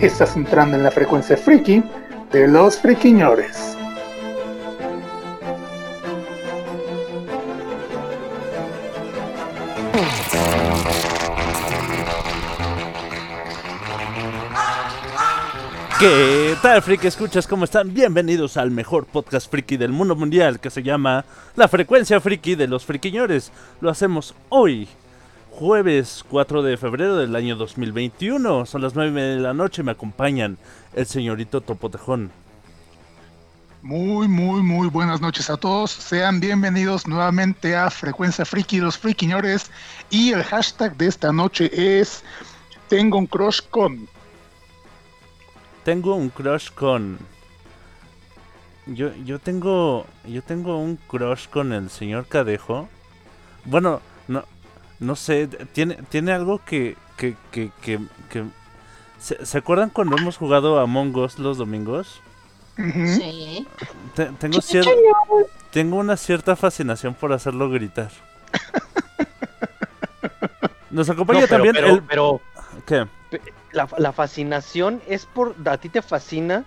Estás entrando en la frecuencia friki de los friquiñores. ¿Qué tal, friki escuchas? ¿Cómo están? Bienvenidos al mejor podcast friki del mundo mundial que se llama La Frecuencia Friki de los Friquiñores. Lo hacemos hoy, jueves 4 de febrero del año 2021. Son las 9 de la noche me acompañan el señorito Topotejón. Muy, muy, muy buenas noches a todos. Sean bienvenidos nuevamente a Frecuencia Friki, los friquiñores. Y el hashtag de esta noche es Tengo un crush con. Tengo un crush con... Yo, yo tengo... Yo tengo un crush con el señor Cadejo. Bueno, no... Sé, tiene, tiene algo que... que, que, que, que- ¿Se, se acuerdan cuando hemos jugado a Among Us los domingos? Sí. Te- tengo, cier- tengo una cierta fascinación por hacerlo gritar. Nos acompaña No, pero, también pero, el... pero ¿Qué? la, la fascinación es por. A ti te fascina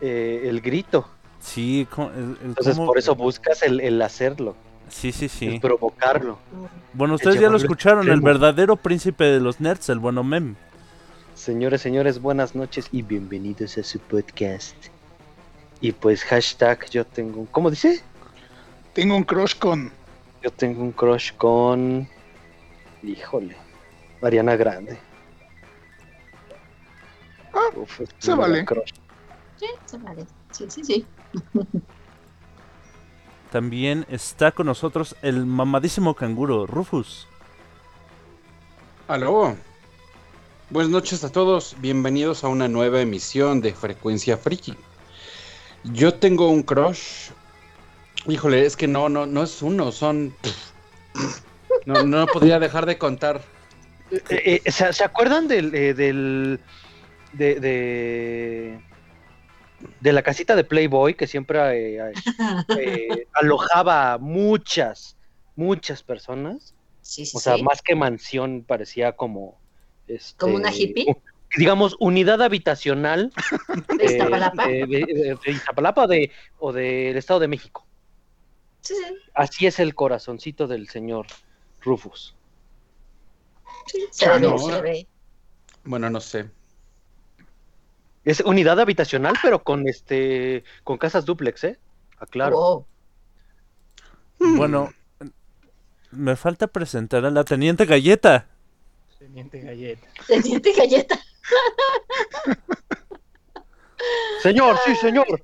eh, el grito. Sí, el- el Entonces, cómo- por eso buscas el, el hacerlo, Sí, sí, el sí. provocarlo. Bueno, ustedes ya lo escucharon, el verdadero príncipe de los nerds, el bueno Mem. Señores, señores, buenas noches y bienvenidos a su podcast. Y pues, hashtag, yo tengo. un- ¿Cómo dice? Tengo un crush con. Yo tengo un crush con. Híjole. Mariana Grande. Ah, Uf, se vale. crush. Sí, se vale. Sí, sí, sí. También está con nosotros el mamadísimo canguro, Rufus. Aló. Buenas noches a todos. Bienvenidos a una nueva emisión de Frecuencia Friki. Yo tengo un crush. Híjole, es que no, no, no es uno, son. No, no podría dejar de contar. Eh, eh, ¿se, se acuerdan del, eh, del de, de de la casita de Playboy que siempre eh, eh, alojaba a muchas muchas personas? Sí, sí, O sea, sí. más que mansión parecía como este, ¿Como una hippie? digamos unidad habitacional ¿De eh, Iztapalapa? de, de- de- de Iztapalapa de- o del Estado de México. Sí, sí. Así es el corazoncito del señor Rufus. sí, se Ah, ve, no. se ve. Bueno, no sé. Es unidad habitacional, pero con este con casas duplex, ¿eh? Aclaro. Wow. Bueno, me falta presentar a la teniente galleta. Teniente Galleta. Teniente galleta. Señor, sí, señor.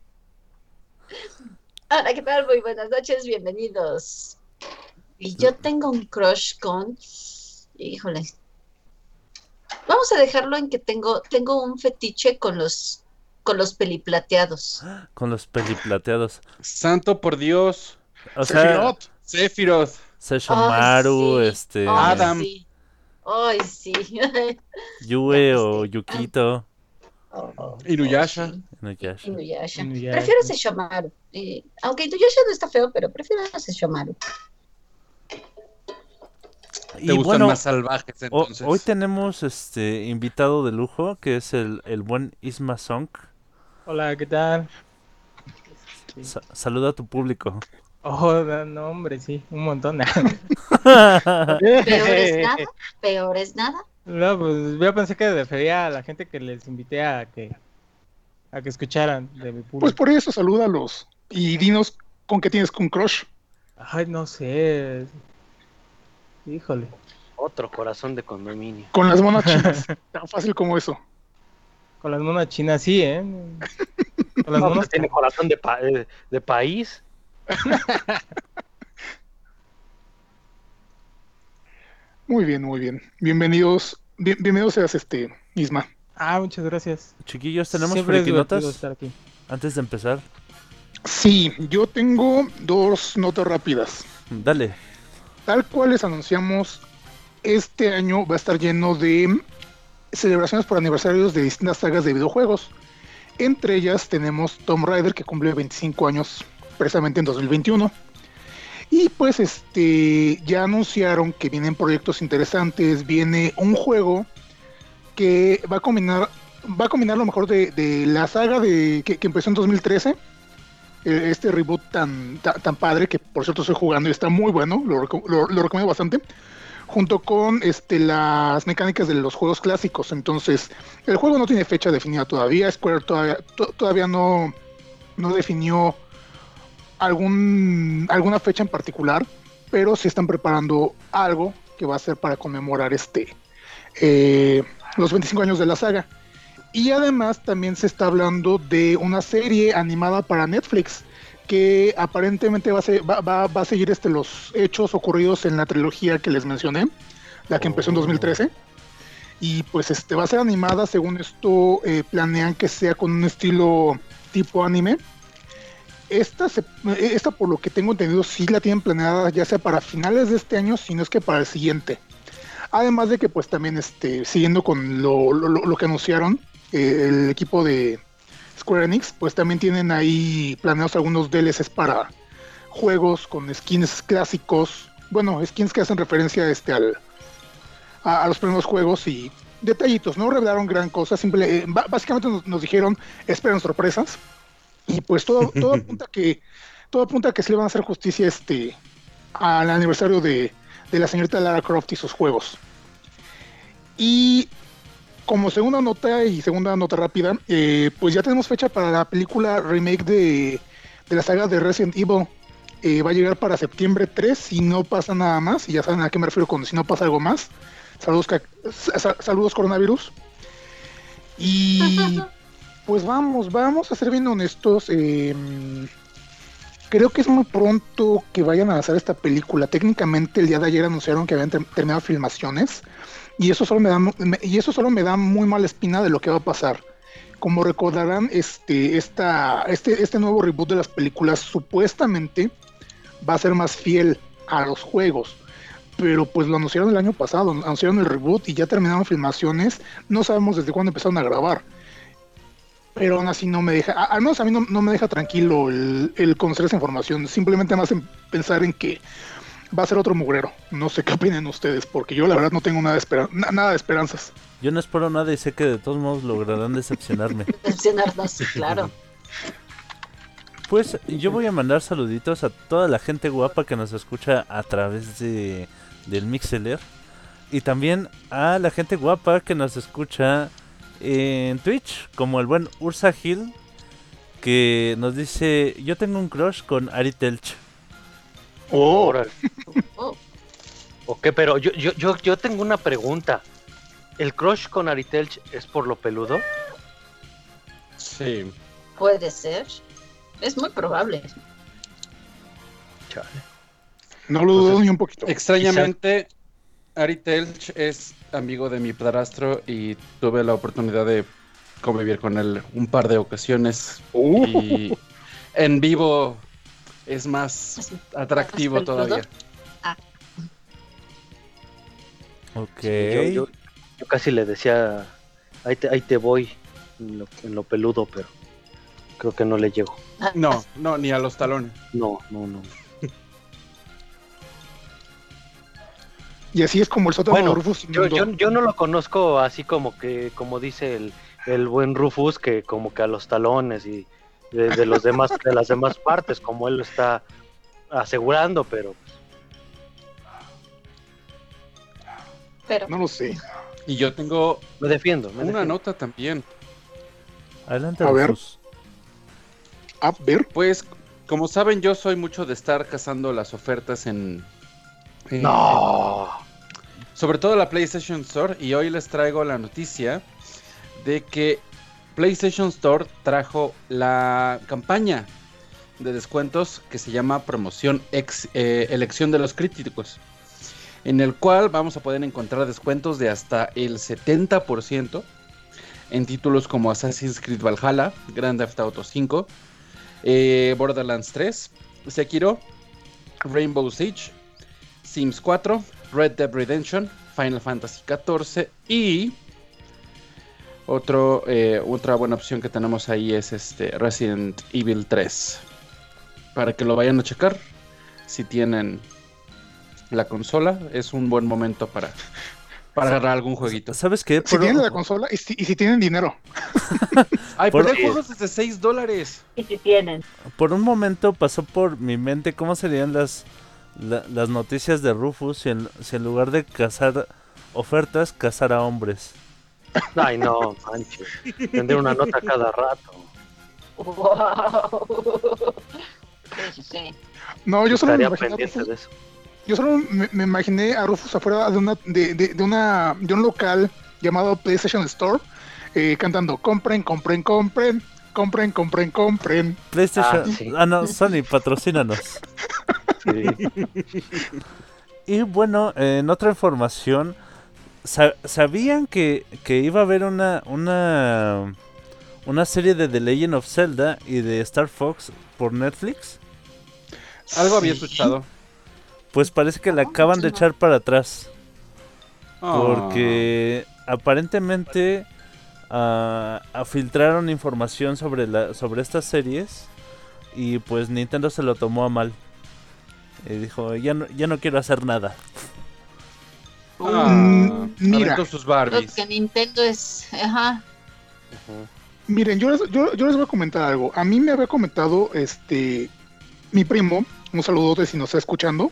Hola, ¿qué tal? Muy buenas noches, bienvenidos. Y yo tengo un crush con. Híjole. Vamos a dejarlo en que tengo, tengo un fetiche con los con los peliplateados. Con los peliplateados. Santo por Dios. O sea, Sephiroth. Seshomaru, Ay, sí. este, Ay, Adam. sí. Ay, sí. Yue o Yukito. Oh, oh, Inuyasha. sí. Inuyasha. Inuyasha. Inuyasha. Prefiero Sesshomaru. Eh, aunque Inuyasha no está feo, pero prefiero a Sesshomaru. Te Y gustan bueno, más salvajes entonces. hoy tenemos este invitado de lujo, que es el, el buen Isma Song. Hola, ¿qué tal? Sa- saluda a tu público. Oh, no, hombre, sí, un montón. Peor es nada. Peor es nada. no, pues yo pensé que refería a la gente que les invité a que a que escucharan de mi Pues público. por eso salúdalos. Y dinos con qué tienes un crush. Ay, no sé. Híjole. Otro corazón de condominio. Con las monas chinas. Tan fácil como eso. Con las monas chinas sí, ¿eh? Con las No, monas pues tiene corazón de, pa- eh, de país. Muy bien, muy bien. Bienvenidos. bien- bienvenidos seas este, Isma. Ah, muchas gracias. Chiquillos, tenemos estar aquí. antes de empezar. Sí, yo tengo dos notas rápidas. Dale. Tal cual les anunciamos, este año va a estar lleno de celebraciones por aniversarios de distintas sagas de videojuegos. Entre ellas tenemos Tomb Raider, que cumple 25 años precisamente en 2021. Y pues este ya anunciaron que vienen proyectos interesantes, viene un juego que va a combinar va a combinar lo mejor de, la saga de que, empezó en 2013 eh, este reboot tan, tan, padre que por cierto estoy jugando y está muy bueno, lo, reco- lo- lo recomiendo bastante, junto con este, las mecánicas de los juegos clásicos. Entonces, el juego no tiene fecha definida todavía, Square todavía, to- todavía no, no definió algún, alguna fecha en particular, pero sí están preparando algo que va a ser para conmemorar este eh, los 25 años de la saga. Y además también se está hablando de una serie animada para Netflix que aparentemente va a, se- va- va- va a seguir este, los hechos ocurridos en la trilogía que les mencioné, la que empezó en Oh. 2013. Y pues este va a ser animada, según esto eh, planean que sea con un estilo tipo anime. Esta, se- esta, por lo que tengo entendido, sí la tienen planeada ya sea para finales de este año, si no es que para el siguiente. Además de que pues también este, siguiendo con lo- lo- lo que anunciaron, eh, el equipo de Square Enix, pues también tienen ahí planeados algunos DLCs para juegos con skins clásicos, bueno, skins que hacen referencia este, al, a, a los primeros juegos y detallitos, no revelaron gran cosa, simple, eh, básicamente nos, nos dijeron, esperen sorpresas, y pues todo, todo apunta que todo apunta a que se le van a hacer justicia este al aniversario de, de la señorita Lara Croft y sus juegos. Y como segunda nota y segunda nota rápida, eh, pues ya tenemos fecha para la película remake de, de la saga de Resident Evil. Eh, va a llegar para septiembre 3 si no pasa nada más. Y ya saben a qué me refiero con si no pasa algo más. Saludos, sa- saludos coronavirus. Y pues vamos, vamos a ser bien honestos. eh, creo que es muy pronto que vayan a lanzar esta película. Técnicamente el día de ayer anunciaron que habían ter- terminado filmaciones y eso solo me da y eso solo me da muy mala espina de lo que va a pasar. Como recordarán, este, esta, este, este nuevo reboot de las películas supuestamente va a ser más fiel a los juegos. Pero pues lo anunciaron el año pasado, anunciaron el reboot y ya terminaron filmaciones. No sabemos desde cuándo empezaron a grabar. Pero aún así no me deja, al menos a mí no, no me deja tranquilo el, el conocer esa información. Simplemente me hacen pensar en que va a ser otro mugrero. No sé qué opinen ustedes, porque yo la verdad no tengo nada de, espera- na- nada de esperanzas. Yo no espero nada y sé que de todos modos lograrán decepcionarme. Mencionarnos, sí, claro. Pues yo voy a mandar saluditos a toda la gente guapa que nos escucha a través de del Mixeler y también a la gente guapa que nos escucha en Twitch, como el buen Ursa Hill que nos dice, "Yo tengo un crush con Ari Telch." Oh, Órale. Oh, Ok, pero yo, yo, yo, yo tengo una pregunta. ¿El crush con Aritelch es por lo peludo? Sí. puede ser. Es muy probable. Chale. no lo dudo Entonces, ni un poquito. Extrañamente, Ari Telch es amigo de mi padrastro y tuve la oportunidad de convivir con él un par de ocasiones. Uh, Y en vivo es más atractivo todavía. Ok. Yo, yo- yo casi le decía, ahí te, ahí te voy en lo, en lo peludo, pero creo que no le llego. Ah, No, no, ni a los talones. No, no, no. y así es como el sótano Bueno, de Rufus Yo, yo, yo no lo conozco así como que, como dice el, el buen Rufus, que como que a los talones y de, de los demás, de las demás partes, como él lo está asegurando, pero Pero No lo sé. Y yo tengo me defiendo. Me una defiendo. nota también. Adelante, A ver. A ver, Pues, como saben, yo soy mucho de estar cazando las ofertas en... en- No. sobre todo la PlayStation Store y hoy les traigo la noticia de que PlayStation Store trajo la campaña de descuentos que se llama promoción eh, elección de los críticos en el cual vamos a poder encontrar descuentos de hasta el 70% en títulos como Assassin's Creed Valhalla, Grand Theft Auto 5, eh, Borderlands 3, Sekiro, Rainbow Siege, Sims 4, Red Dead Redemption, Final Fantasy 14 y otro, eh, otra buena opción que tenemos ahí es este Resident Evil 3. Para que lo vayan a checar. Si tienen la consola, es un buen momento para, para agarrar algún jueguito. ¿Sabes qué? Si Por- tienen la consola y si, y si tienen dinero. Ay, Por- pero hay juegos desde 6 dólares. Y si tienen. por un momento pasó por mi mente cómo serían las, la- las noticias de Rufus si en, si en lugar de cazar ofertas, cazara hombres. Ay, no, manches. Tendré una nota cada rato. Wow. Sí, sí, sí. No, yo solo me imaginé a pendiente Rufus, de eso. yo solo me, me imaginé a Rufus afuera de una de, de- de una de un local llamado PlayStation Store eh, cantando compren, compren, compren, compren, compren, compren. PlayStation. Ah, sí. Ah, no, Sony, patrocínanos. Sí. Y bueno, en otra información, ¿sabían que, que iba a haber una, una, una serie de The Legend of Zelda y de Star Fox por Netflix? Algo había escuchado. Pues parece que la acaban de echar para atrás. Ah. Porque aparentemente ah, ah, filtraron información sobre, la, sobre estas series y pues Nintendo se lo tomó a mal. Y dijo, ya no, ya no quiero hacer nada. Ah, mira. sus Barbies. que Nintendo es. Ajá. Miren, yo les, yo, yo les voy a comentar algo. A mí me había comentado este mi primo, un saludote si nos está escuchando.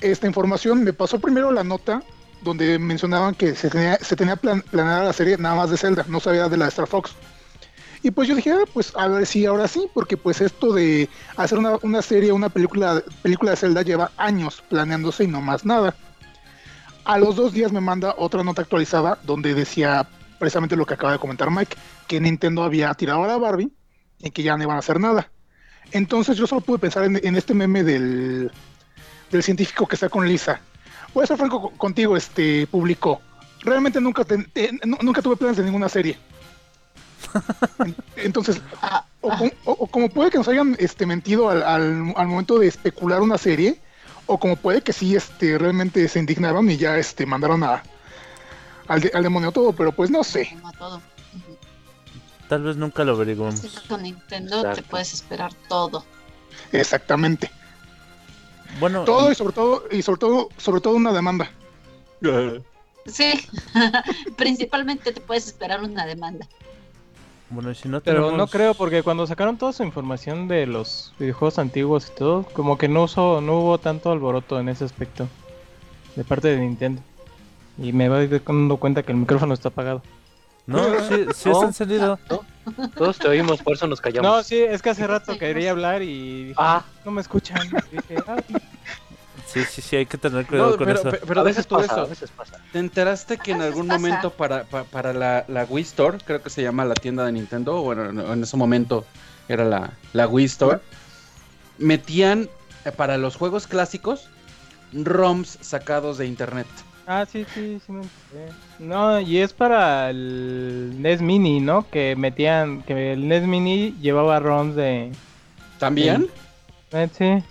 Esta información me pasó primero la nota donde mencionaban que se tenía, se tenía plan- planeada la serie nada más de Zelda, no sabía de la de Star Fox. Y pues yo dije, ah, pues a ver si ahora sí, porque pues esto de hacer una, una serie, una película, película de Zelda lleva años planeándose y no más nada. A los dos días me manda otra nota actualizada donde decía precisamente lo que acaba de comentar Mike, que Nintendo había tirado a la Barbie y que ya no iban a hacer nada. Entonces yo solo pude pensar en, este meme del, del científico que está con Lisa. Voy a ser franco co- contigo, este público. Realmente nunca, nu- nunca tuve planes de ninguna serie. En- Entonces, o, com- o- o como puede que nos hayan este, mentido al- al momento de especular una serie, o como puede que sí este, realmente se indignaron y ya este, mandaron a, al, de- al demonio todo, pero pues no sé. todo. Tal vez nunca lo averiguemos. Que con Nintendo te puedes esperar todo. Exactamente. Bueno, Todo y sobre todo, y sobre todo, sobre todo una demanda. Sí, principalmente te puedes esperar una demanda. Bueno, y si no Pero tenemos... no creo, porque cuando sacaron toda su información de los videojuegos antiguos y todo, como que no, usó, no hubo tanto alboroto en ese aspecto de parte de Nintendo. Y me voy dando cuenta que el micrófono está apagado. No, sí, sí No. está encendido. Todos te oímos, por eso nos callamos. No, sí, es que hace rato quería hablar y dije, Ah. no me escuchan. Y dije, "Ah, Sí, sí, sí, hay que tener cuidado No, con pero, eso. pe- pero a veces tú pasa, a eso. veces pasa. ¿Te enteraste que en algún pasa. momento para, pa- para la, la Wii Store, creo que se llama la tienda de Nintendo, bueno, en, en ese momento era la, la Wii Store, metían eh, para los juegos clásicos ROMs sacados de internet. Ah, sí, sí, sí me enteré. No, y es para el NES Mini, ¿no? Que metían, que el NES Mini llevaba ROMs de... ¿También? Eh, sí.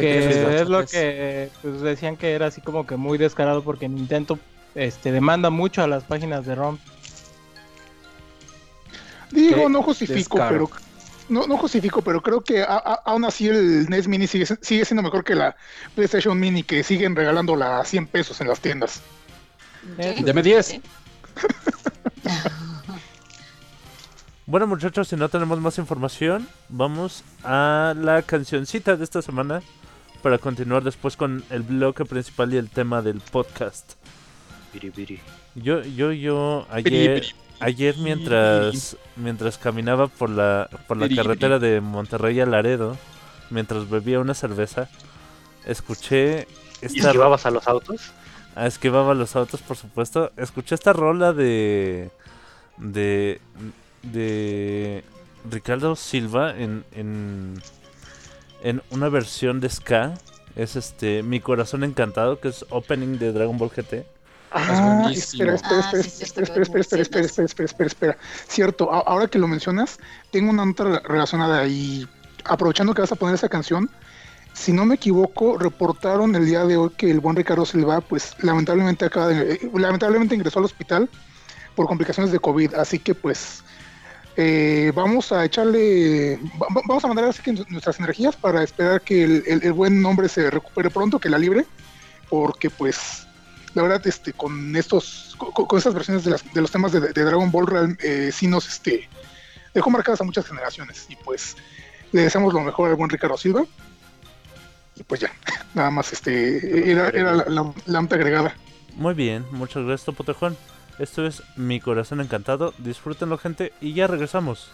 Que es lo pues. que pues, decían que era así como que muy descarado porque Nintendo este demanda mucho a las páginas de ROM. Digo, Qué no justifico, descaro. pero no, no justifico, pero creo que a- a- aún así el NES Mini sigue, sigue siendo mejor que la PlayStation Mini que siguen regalándola a 100 pesos en las tiendas. Eh. Deme 10. Sí. Bueno, muchachos, si no tenemos más información, vamos a la cancioncita de esta semana para continuar después con el bloque principal y el tema del podcast. Yo, yo, yo, ayer, ayer mientras, mientras caminaba por la, por la carretera de Monterrey a Laredo, mientras bebía una cerveza, escuché ¿Y esta esquivabas a los autos? Ah, esquivaba los autos, por supuesto. Escuché esta rola de. de. de. Ricardo Silva en. en. En una versión de Ska. Es este. Mi corazón encantado, que es opening de Dragon Ball GT. Ah, buenísimo. espera, espera, Ah, espera, espera, espera, espera, espera, espera, espera, espera, espera, espera. Cierto, ahora que lo mencionas, tengo una nota re- relacionada y aprovechando que vas a poner esa canción, si no me equivoco, reportaron el día de hoy que el buen Ricardo Silva, pues lamentablemente acaba de, eh, lamentablemente ingresó al hospital por complicaciones de COVID, así que pues eh, vamos a echarle, va- va- vamos a mandar así que nuestras energías para esperar que el, el- el buen hombre se recupere pronto, que la libre, porque pues la verdad, este, con estos, con, con estas versiones de, las- de los temas de, de Dragon Ball, real, eh, sí nos, este, dejó marcadas a muchas generaciones. Y pues, le deseamos lo mejor al buen Ricardo Silva. Y pues ya, nada más, este, era, era la, la, agregada. Muy bien, muchas gracias, Topotejón. Esto es Mi Corazón Encantado. Disfrútenlo, gente, y ya regresamos.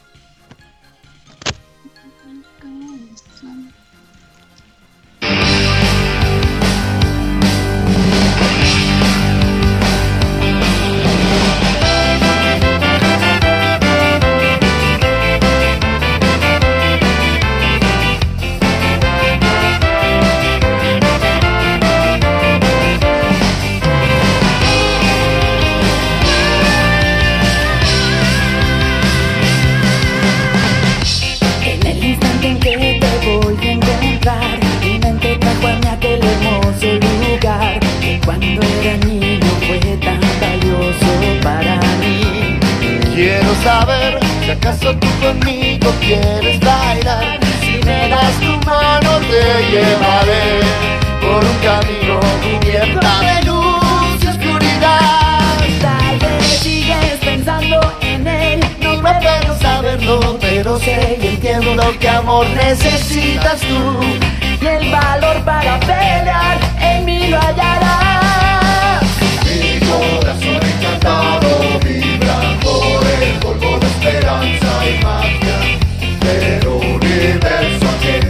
Acaso tú conmigo quieres bailar. Si me das tu mano te llevaré por un camino cubierto de luz y oscuridad. Tal vez sigues pensando en él, No me puedo saberlo, pero sé y entiendo que amor necesitas tú. y el valor para pelear en mí lo hallarás. Mi corazón encantado vibra por el polvo de esperanza y magia del universo que ambicionan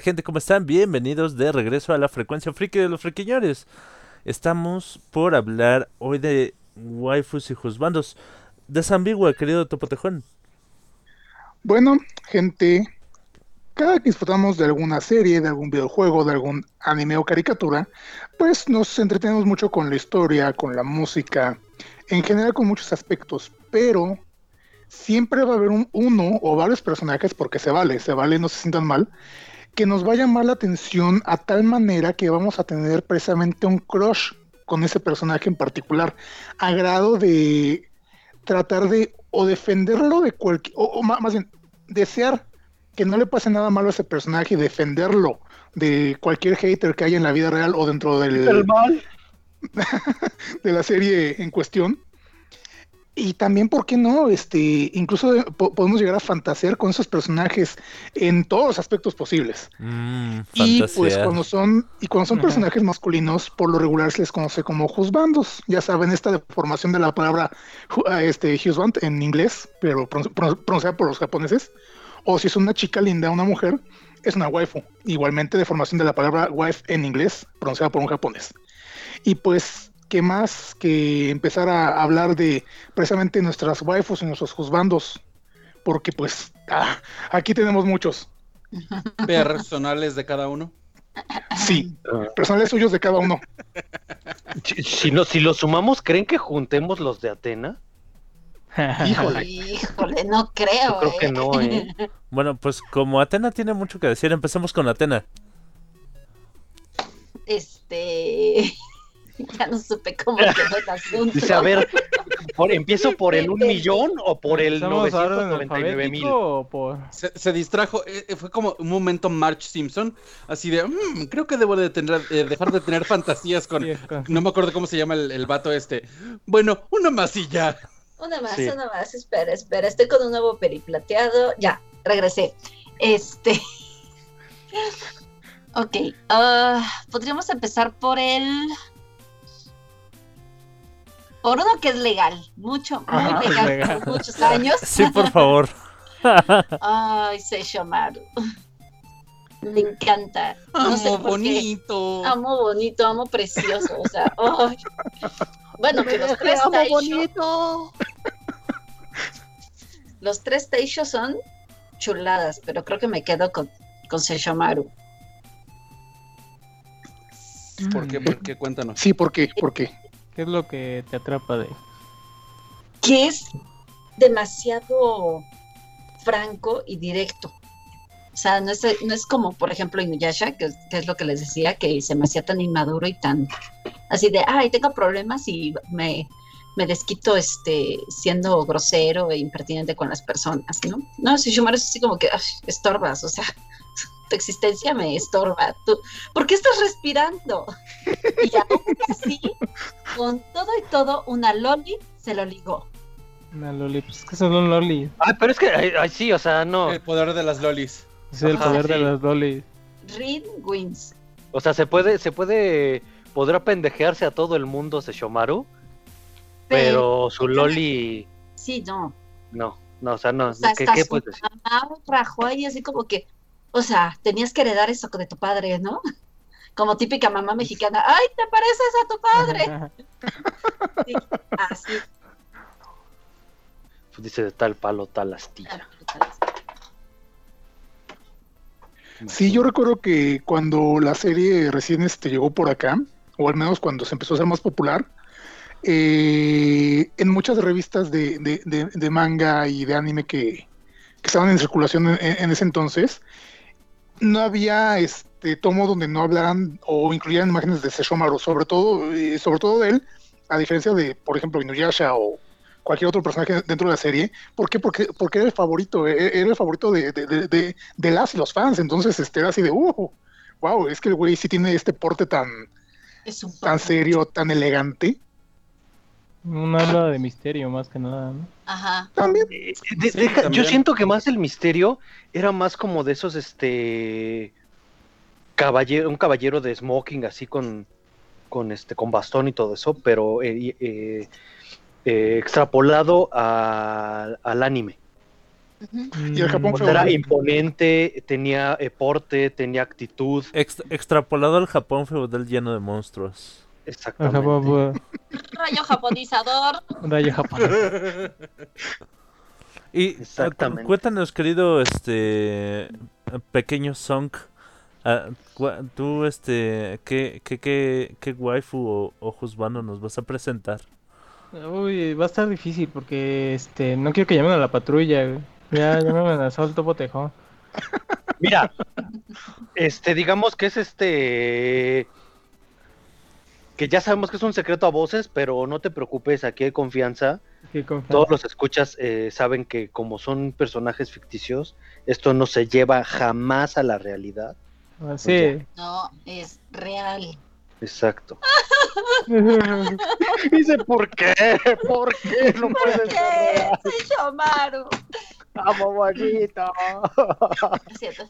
tal, gente? ¿Cómo están? Bienvenidos de regreso a la frecuencia friki de los friquiñores. Estamos por hablar hoy de waifus y juzbandos. Desambigua, querido Topotejón. Bueno, gente, cada que disfrutamos de alguna serie, de algún videojuego, de algún anime o caricatura, pues nos entretenemos mucho con la historia, con la música, en general con muchos aspectos, pero siempre va a haber un, uno o varios personajes, porque se vale, se vale, no se sientan mal, que nos va a llamar la atención a tal manera que vamos a tener precisamente un crush con ese personaje en particular, a grado de tratar de o defenderlo de cualquier, o, más bien, desear que no le pase nada malo a ese personaje y defenderlo de cualquier hater que haya en la vida real o dentro del, El mal. de la serie en cuestión. Y también, ¿por qué no? Este, incluso eh, po- podemos llegar a fantasear con esos personajes en todos los aspectos posibles. Mmm, Y pues cuando son, y cuando son personajes masculinos, por lo regular se les conoce como juzbandos. Ya saben, esta deformación de la palabra este, husband en inglés, pero pron- pron- pronunciada por los japoneses. O si es una chica linda, una mujer, es una waifu. Igualmente deformación de la palabra wife en inglés, pronunciada por un japonés. Y pues, ¿qué más que empezar a hablar de precisamente nuestras waifus y nuestros juzbandos? Porque pues, ah, aquí tenemos muchos. Personales de cada uno. Sí, personales suyos de cada uno. Si, si, no, si lo sumamos, ¿creen que juntemos los de Atena? Híjole. Híjole, no creo. Yo creo que eh. no, ¿eh? Bueno, pues como Atena tiene mucho que decir, empecemos con Atena. Este. Ya no supe cómo quedó el asunto. Dice, a ver, por- ¿empiezo por el un millón o por el ¿Estamos orden 999 mil? por...? Se, se distrajo, eh, eh, fue como un momento March Simpson, así de, "Mm, creo que debo de tener, eh, dejar de tener fantasías con... Sí, No me acuerdo cómo se llama el, el vato este. Bueno, una más y ya. Una más, Sí. una más. Espera, espera. Estoy con un nuevo periplateado. Ya, regresé. Este. Ok. ah, Podríamos empezar por el. Por uno que es legal. Mucho, muy Ajá, legal, legal. por muchos años. Sí, por favor. Ay, Seishomaru. Me encanta. No sé Amo qué. bonito. Amo bonito, amo precioso. O sea, ay. Bueno, que los tres Taisho, los tres Taisho son chuladas, pero creo que me quedo con, con Seishomaru. ¿Por qué? ¿Por qué? Cuéntanos. Sí, ¿por qué? ¿Por qué? ¿Qué es lo que te atrapa de...? Que es demasiado franco y directo. O sea, no es, no es como, por ejemplo, Inuyasha, que, es- lo que les decía, que se me hacía tan inmaduro y tan así de, ay, tengo problemas y me, me desquito este, siendo grosero e impertinente con las personas, ¿no? No, si Shumaro es así como que, "Ay, estorbas, o sea, tu existencia me estorba. Tú, ¿Por qué estás respirando? Y aún así, con todo y todo, una loli se lo ligó. Una loli, pues es que son un loli. Ay, pero es que, ay, ay, sí, o sea, no. El poder de las lolis. Es el Ajá, poder de sí. las loli. Reed wins. O sea, se puede, se puede, podrá pendejearse a todo el mundo Seshomaru, pero su Loli, Sí, no. no, no, o sea, no, O sea, ¿qué, hasta qué su puedes decir? mamá rajó ahí así como que, o sea, tenías que heredar eso de tu padre, ¿no? Como típica mamá mexicana, ¡ay, te pareces a tu padre! Sí, así. Pues dice de tal palo, tal astilla. Sí, yo recuerdo que cuando la serie recién este, llegó por acá, o al menos cuando se empezó a ser más popular, eh, en muchas revistas de, de- de- de manga y de anime que, que estaban en circulación en, en ese entonces, no había este tomo donde no hablaran o incluyeran imágenes de Sesshomaru, sobre todo, eh, sobre todo de él, a diferencia de, por ejemplo, Inuyasha o cualquier otro personaje dentro de la serie. ¿Por qué? Porque, porque era el favorito, eh, era el favorito de, de- de- de- de las y los fans. Entonces, este era así de, uh, wow, es que el güey sí tiene este porte tan, Es un tan serio, tan elegante. Un habla de misterio más que nada, ¿no? Ajá. También, Eh, de- Sí, deja- yo siento que más el misterio era más como de esos, este, caballero, un caballero de smoking así con, con este, con bastón y todo eso, pero eh, eh, eh, extrapolado a- al anime. Ujú. Y el Japón O fue sea, era imponente, tenía eh, porte, tenía actitud. Ext- extrapolado al Japón feudal lleno de monstruos. Exactamente. Bu- bu- Rayo japonizador. un rayo japonés. Y Exactamente. cuéntanos, querido este pequeño Song, ah, tú este qué qué qué, qué waifu o, o husbando nos vas a presentar? Uy, va a estar difícil porque este no quiero que llamen a la patrulla, güey. Ya, ya me amenazó el topo tejón. Mira, este, digamos que es este. Que ya sabemos que es un secreto a voces, pero no te preocupes, aquí hay confianza. Todos los escuchas eh, saben que como son personajes ficticios, esto no se lleva jamás a la realidad. Ah, Sí. No, es real. Exacto. Dice, ¿por qué? ¿Por qué no puede ser ¿Qué? real? Soy Shomaru. Amo bonito. Es cierto.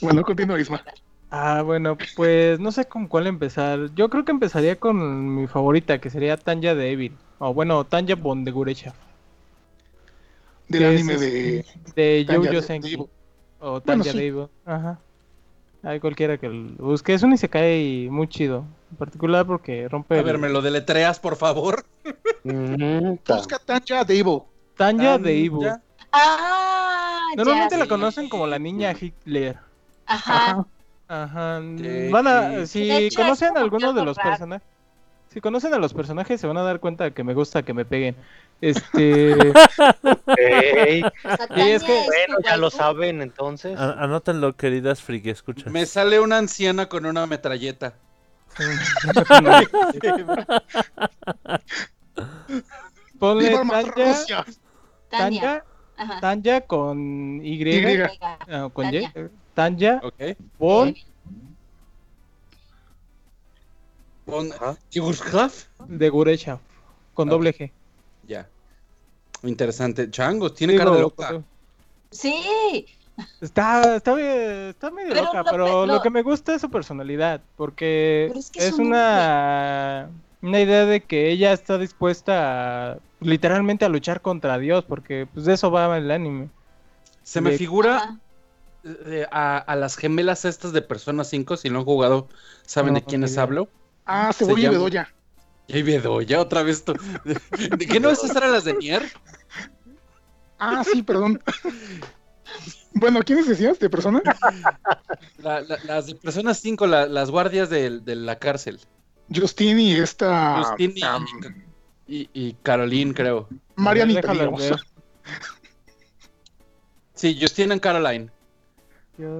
Bueno, continúa Isma. Ah, bueno, pues no sé con cuál empezar. Yo creo que empezaría con mi favorita, que sería Tanya de Evil. O bueno, Tanya Bondegurecha. Del que es, anime de. este, De Tanya Jojo de- Senki. de. O Bueno, sí. de Evil. Ajá. Hay cualquiera que lo busque. Es un Isekai muy chido. En particular porque rompe. A el- ver, me lo deletreas, por favor. Mm. Busca Tanya de Evil. Tanya de Evil. Ah, Normalmente ya la conocen como la niña Hitler. Ajá. Ajá. Sí, Van a, si hecho, conocen como alguno de los raro. personajes, si conocen a los personajes se van a dar cuenta que me gusta que me peguen. Este, Sí, Tanya es que- bueno, ya lo saben entonces. A- Anótenlo, queridas friki, escuchas. Me sale una anciana con una metralleta. ponle ¡Viva Tanya. Tanya, Ajá. Tanya con Y, Y. Ah, con Y, Tanya. Tanya, Ok. Bon. Yugosłav. de Gurecha, con Ok. doble G. Ya. Interesante. Changos, tiene cara de loca. Sí. Está, está, bien- está medio Pero loca, lo pero pe- lo lo- que me gusta es su personalidad, porque es que es, es un una, una idea de que ella está dispuesta a, literalmente a luchar contra Dios, porque pues de eso va el anime. Se me de- figura Ajá. Eh, a, a las gemelas estas de Persona 5, si no han jugado, ¿saben No, de quiénes idea. hablo? Ah, Se Cebolla y Bedoya. Y hay video, ya otra vez esto. ¿De qué no esas eran las de Nier? Ah, sí, perdón. bueno, ¿quiénes decías de persona? La- la- las de Persona 5, la- las guardias de, de la cárcel. Justin y esta. Justin y, um, y, y Caroline, creo. Marianita, digamos. Sí, Justin y Caroline.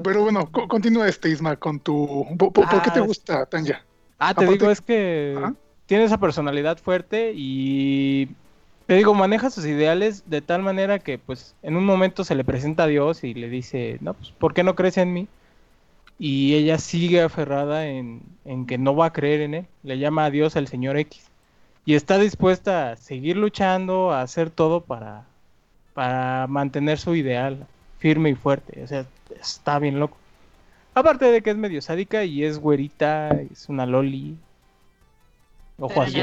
Pero bueno, co- continúa este Isma con tu. ¿Por, qué te Ah, gusta, Tanya? Ah, te Aparte- digo, es que tiene esa personalidad fuerte y te digo, maneja sus ideales de tal manera que pues en un momento se le presenta a Dios y le dice, no, pues ¿por qué no crees en mí? Y ella sigue aferrada en, en que no va a creer en él, le llama a Dios el Señor X y está dispuesta a seguir luchando, a hacer todo para, para mantener su ideal firme y fuerte, o sea, está bien loco. Aparte de que es medio sádica y es güerita, es una loli. Ojo azul.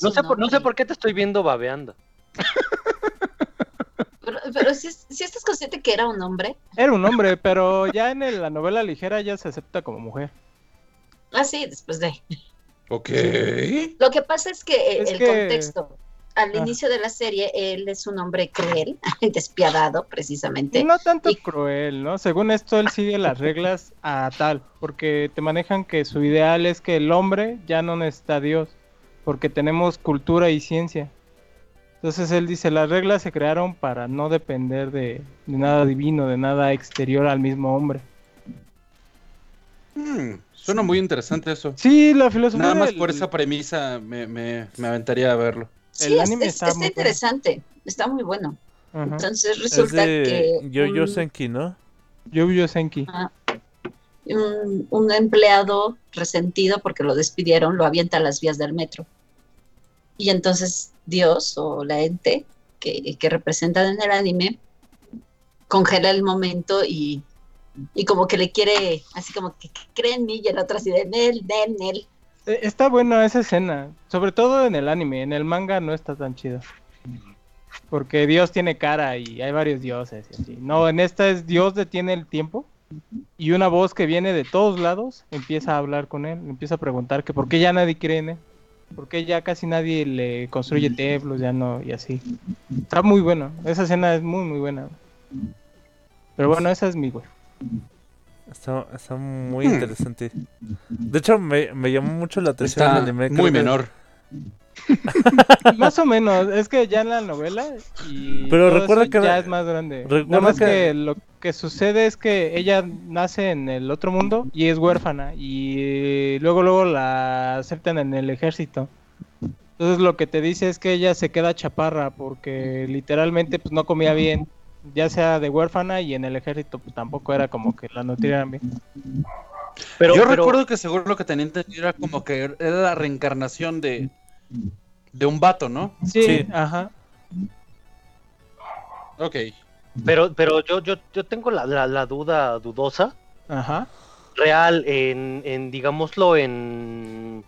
No sé, por, no sé hombre. por qué te estoy viendo babeando. Pero, pero si, estás consciente que era un hombre. Era un hombre, pero ya en el- la novela ligera ya se acepta como mujer. Ah, sí, después de. Ok. Lo que pasa es que eh, Es el que- contexto. Al Ah. inicio de la serie, él es un hombre cruel, despiadado, precisamente. No tanto Y- cruel, ¿no? Según esto, él sigue las reglas a tal, porque te manejan que su ideal es que el hombre ya no necesita a Dios, porque tenemos cultura y ciencia. Entonces él dice, las reglas se crearon para no depender de, de nada divino, de nada exterior al mismo hombre. Hmm, suena muy interesante eso. Sí, la filosofía Nada más del- por esa premisa me, me, me aventaría a verlo. Sí, el es- anime es- está está, muy bueno. interesante, está muy bueno. Ajá. Entonces Es resulta de que Yo-Yo un- Senki, ¿no? Yu-Yu Senki. un, un empleado resentido porque lo despidieron lo avienta a las vías del metro. Y entonces Dios o la ente que, que representan en el anime congela el momento y, y como que le quiere, así como que cree en mí y el otro así de en él, de en él. Eh, Está buena esa escena, sobre todo en el anime, en el manga no está tan chido. Porque Dios tiene cara y hay varios dioses y así. No, en esta es Dios detiene el tiempo y una voz que viene de todos lados empieza a hablar con él, empieza a preguntar que por qué ya nadie cree en él, por qué ya casi nadie le construye templos, ya no, y así. Está muy bueno, esa escena es muy, muy buena. Pero bueno, esa es mi güey. Está, está muy interesante. De hecho, me, me llamó mucho la atención Está el anime. muy que- menor. Más o menos, es que ya en la novela y Pero todo recuerda eso que- ya es más grande. recuerda Nada más que- que... lo que sucede es que ella nace en el otro mundo y es huérfana y luego luego la aceptan en el ejército. Entonces lo que te dice es que ella se queda chaparra porque literalmente pues no comía bien, ya sea de huérfana y en el ejército pues tampoco era como que la nutrieran bien. Pero, Yo pero- recuerdo que seguro lo que tenía entendido era como que era la reencarnación de, de un vato, ¿no? Sí, Sí. ajá. Ok. pero, pero yo, yo, yo tengo la, la, la duda dudosa, Ajá. real, en, en digámoslo, en,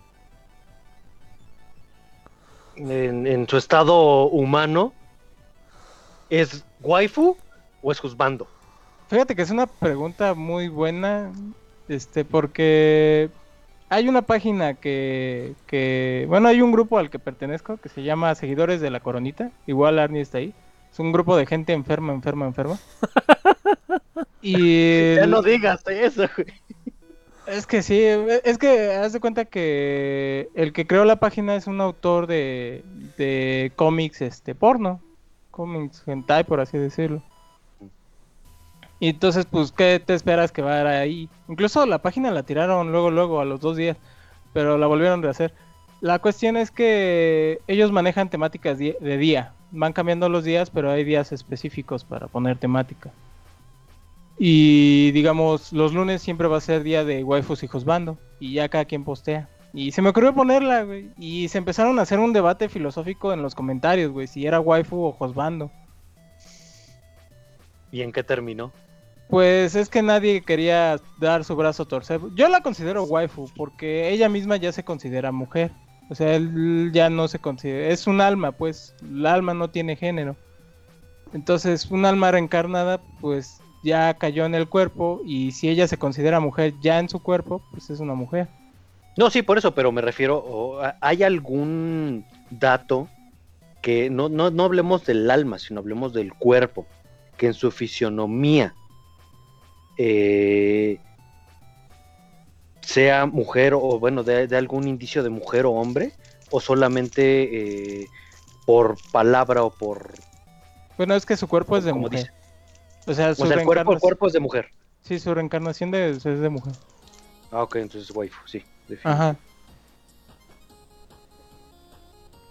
en, en su estado humano, ¿es waifu o es juzbando? Fíjate que es una pregunta muy buena, este, porque hay una página que, que, bueno, hay un grupo al que pertenezco que se llama Seguidores de la Coronita, igual Arnie está ahí, es un grupo de gente enferma, enferma, enferma. Y Ya no digas eso, güey. es que sí, es que haz de cuenta que el que creó la página es un autor de, de cómics este porno, cómics hentai por así decirlo. Y entonces, pues, ¿qué te esperas que va a haber ahí? Incluso la página la tiraron luego, luego, a los dos días, pero la volvieron a hacer. La cuestión es que ellos manejan temáticas de día. Van cambiando los días, pero hay días específicos para poner temática. Y digamos, los lunes siempre va a ser día de waifus y juzbando. Y ya cada quien postea. Y se me ocurrió ponerla, güey. Y se empezaron a hacer un debate filosófico en los comentarios, güey. Si era waifu o juzbando. ¿Y en qué terminó? Pues es que nadie quería dar su brazo a torcer. Yo la considero waifu porque ella misma ya se considera mujer. O sea, él ya no se considera... Es un alma, pues. El alma no tiene género. Entonces, un alma reencarnada, pues ya cayó en el cuerpo. Y si ella se considera mujer ya en su cuerpo, pues es una mujer. No, sí, por eso, pero me refiero, ¿hay algún dato que no, no, no hablemos del alma, sino hablemos del cuerpo, que en su fisionomía eh, sea mujer o bueno, de, de algún indicio de mujer o hombre, o solamente eh, por palabra o por... Bueno, es que su cuerpo es de mujer. dice. O sea, su O sea, el cuerpo, el cuerpo es de mujer. Sí, su reencarnación de, es de mujer. Ah, ok, entonces waifu, sí. definitivo. Ajá.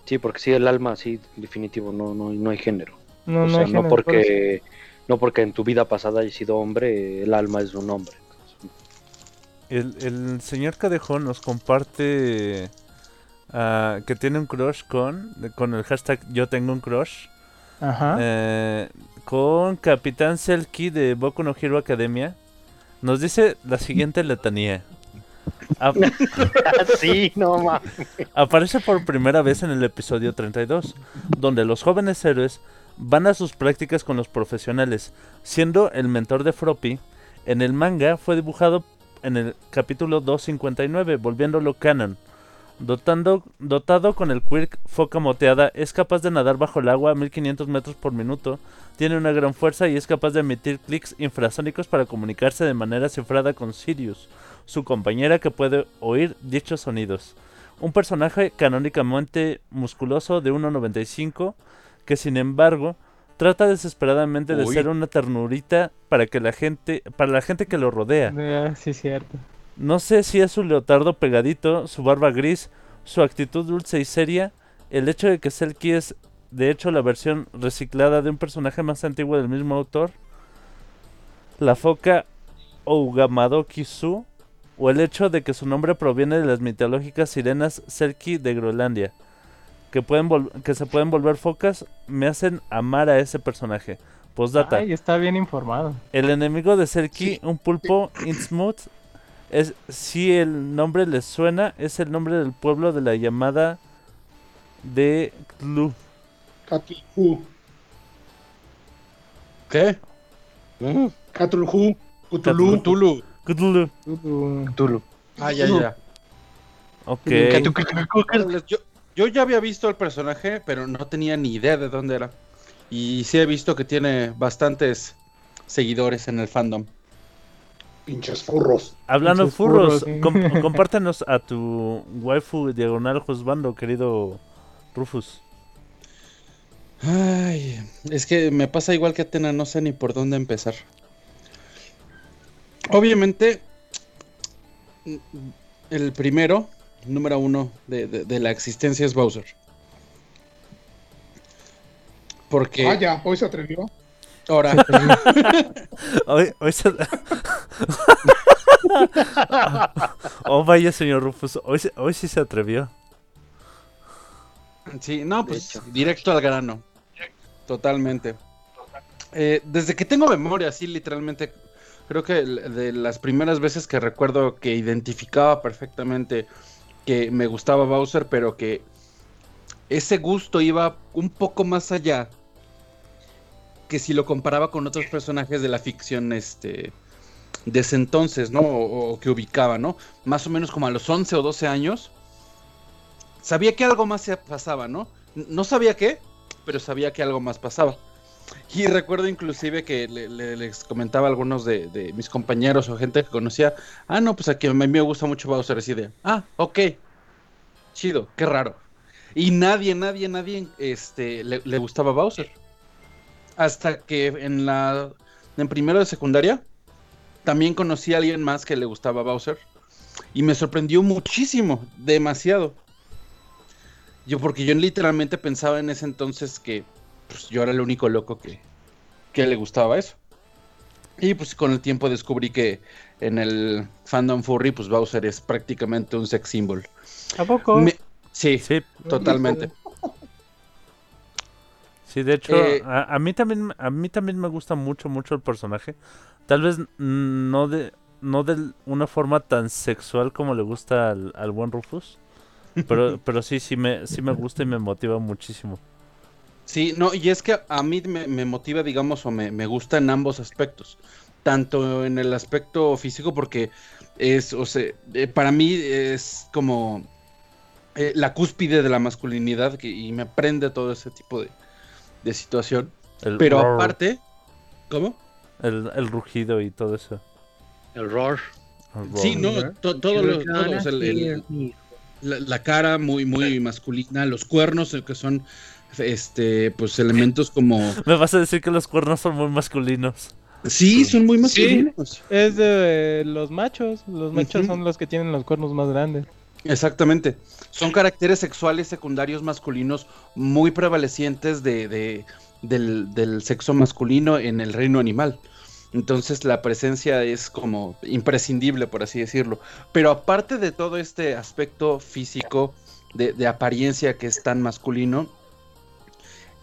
Sí, porque sí, el alma, sí, definitivo, no, no, no hay género. No, o no sea, hay no género, por eso. porque no porque en tu vida pasada hayas sido hombre, el alma es un hombre. El, el señor Cadejo nos comparte ah, que tiene un crush con, con el hashtag yo tengo un crush, Ajá. eh, con Capitán Selkie de Boku no Hero Academia. Nos dice la siguiente letanía. Ap- sí, no mames. Aparece por primera vez en el episodio 32, donde los jóvenes héroes van a sus prácticas con los profesionales, siendo el mentor de Froppy. En el manga fue dibujado en el capítulo 259, volviéndolo canon. Dotando, dotado con el quirk foca moteada, es capaz de nadar bajo el agua a 1500 metros por minuto, tiene una gran fuerza y es capaz de emitir clics infrasónicos para comunicarse de manera cifrada con Sirius, su compañera que puede oír dichos sonidos. Un personaje canónicamente musculoso de 1.95 que sin embargo trata desesperadamente de Uy. ser una ternurita para que la gente para la gente que lo rodea. Ah, sí, cierto. No sé si es su leotardo pegadito, su barba gris, su actitud dulce y seria, el hecho de que Selkie es de hecho la versión reciclada de un personaje más antiguo del mismo autor, la foca Ougamado Kisu, o el hecho de que su nombre proviene de las mitológicas sirenas Selkie de Groenlandia, que, pueden vol- que se pueden volver focas, me hacen amar a ese personaje. Postdata. Ay, está bien informado. El enemigo de Selkie, un pulpo Innsmouth, es si el nombre les suena, es el nombre del pueblo de la llamada de Cthulhu. Cthulhu, ¿Qué? Mm. Cthulhu, Cthulhu. Cthulhu. Cthulhu. Ah, ya, ya. Ok. Yo, yo ya había visto el personaje, pero no tenía ni idea de dónde era. Y sí he visto que tiene bastantes seguidores en el fandom. Pinches furros. Hablando de Pinches furros, furros, sí. com- compártenos a tu waifu diagonal juzgando, querido Rufus. Ay, es que me pasa igual que Atena, no sé ni por dónde empezar. Obviamente, el primero, número uno de, de- de la existencia es Bowser. Porque Ah, ya, hoy se atrevió. ahora, Hoy, hoy se- oh, vaya, señor Rufus. Hoy, hoy sí se atrevió. sí, no, pues directo al grano. Totalmente. Eh, desde que tengo memoria, sí, literalmente, creo que de las primeras veces que recuerdo que identificaba perfectamente que me gustaba Bowser, pero que ese gusto iba un poco más allá que si lo comparaba con otros personajes de la ficción, este, de ese entonces, ¿no? O, o que ubicaba, ¿no? Más o menos como a los 11 o 12 años, sabía que algo más se pasaba, ¿no? No sabía qué, pero sabía que algo más pasaba. Y recuerdo inclusive que le- le- les comentaba a algunos de, de mis compañeros o gente que conocía, ah, no, pues aquí a mí me gusta mucho Bowser, así de, ah, ok, chido, qué raro. Y nadie, nadie, nadie este, le, le gustaba Bowser. Hasta que en la en primero de secundaria también conocí a alguien más que le gustaba Bowser. Y me sorprendió muchísimo, demasiado. Yo, porque yo literalmente pensaba en ese entonces que pues, yo era el único loco que, que le gustaba eso. Y pues con el tiempo descubrí que en el fandom furry, pues Bowser es prácticamente un sex symbol. ¿A poco? Me- sí, Sí, totalmente. sí, de hecho, Eh, a, a mí también, a mí también me gusta mucho, mucho el personaje. Tal vez no de, no de una forma tan sexual como le gusta al, al buen Rufus. Pero, pero sí, sí me, sí me gusta y me motiva muchísimo. Sí, no, y es que a mí me, me motiva, digamos, o me, me gusta en ambos aspectos. Tanto en el aspecto físico, porque es, o sea, eh, para mí es como eh, la cúspide de la masculinidad que, y me prende todo ese tipo de, de situación. El Pero roar, aparte, ¿cómo? El, el rugido y todo eso. El roar. el Sí, no, to- todo lo- todo, o sea, el- el- la, la cara muy, muy masculina, los cuernos eh, que son, este, pues elementos como... Me vas a decir que los cuernos son muy masculinos. Sí, son muy masculinos. Es de los machos. Los machos son los que tienen los cuernos más grandes. Exactamente. Son caracteres sexuales secundarios masculinos muy prevalecientes de, de- del, del sexo masculino en el reino animal. Entonces la presencia es como imprescindible, por así decirlo. Pero aparte de todo este aspecto físico, de, de apariencia que es tan masculino,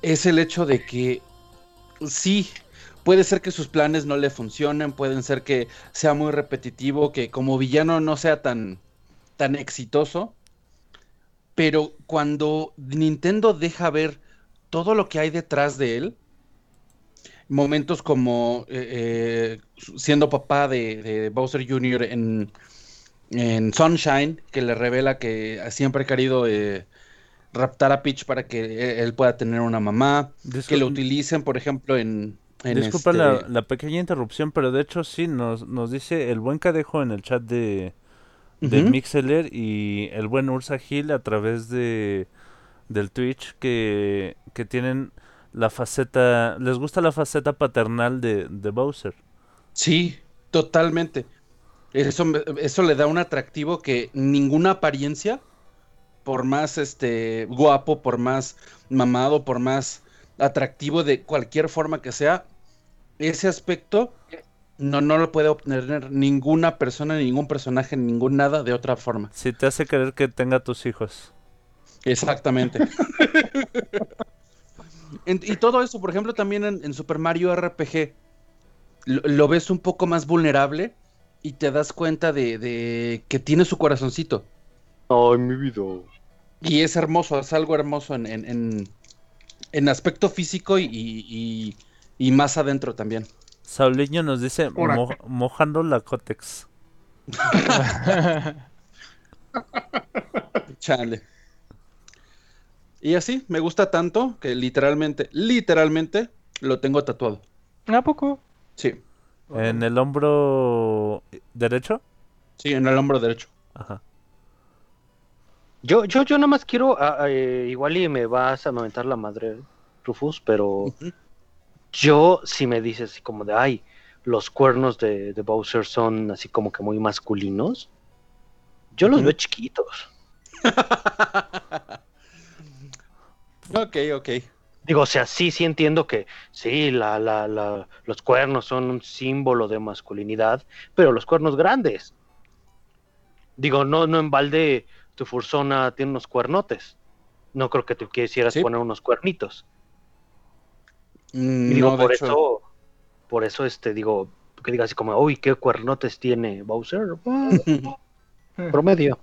es el hecho de que sí, puede ser que sus planes no le funcionen, pueden ser que sea muy repetitivo, que como villano no sea tan, tan exitoso, pero cuando Nintendo deja ver todo lo que hay detrás de él, momentos como eh, eh, siendo papá de, Bowser Jr. En, en Sunshine, que le revela que siempre ha querido eh, raptar a Peach para que eh, él pueda tener una mamá, que lo utilicen, por ejemplo, en... en Disculpa este- la, la pequeña interrupción, pero de hecho sí, nos, nos dice el buen Cadejo en el chat de, de. Mixeler y el buen Ursa Gil a través de del Twitch que, que tienen la faceta, les gusta la faceta paternal de, de Bowser. Sí, totalmente. Eso, eso le da un atractivo que ninguna apariencia, por más este guapo, por más mamado, por más atractivo de cualquier forma que sea, ese aspecto no, no lo puede obtener ninguna persona, ningún personaje, ningún nada de otra forma. Si te hace querer que tenga tus hijos. Exactamente. En- y todo eso, por ejemplo, también en, en Super Mario RPG, lo, lo ves un poco más vulnerable y te das cuenta de, de que tiene su corazoncito. Ay, mi vida. Y es hermoso, es algo hermoso en, en, en- en aspecto físico y, y- y más adentro también. Sauliño nos dice Ora. "Mo- mojando la cótex. Chale. Y así, me gusta tanto que literalmente, literalmente, lo tengo tatuado. ¿A poco? Sí, ¿En el hombro derecho? sí, en el hombro derecho. Ajá. Yo, yo, yo nada más quiero, ah, ah, eh, igual y me vas a mentar la madre, Rufus, pero yo si me dices así como de, ay, los cuernos de, de Bowser son así como que muy masculinos, yo los veo chiquitos. Ok, ok. Digo, o sea, sí, sí entiendo que sí, la, la, la, los cuernos son un símbolo de masculinidad, pero los cuernos grandes. Digo, no, no en balde tu fursona tiene unos cuernotes. No creo que te quisieras Sí. poner unos cuernitos. Mm, Y digo, no, por hecho, eso, por eso, este, digo, que diga así como, uy, qué cuernotes tiene Bowser. Promedio.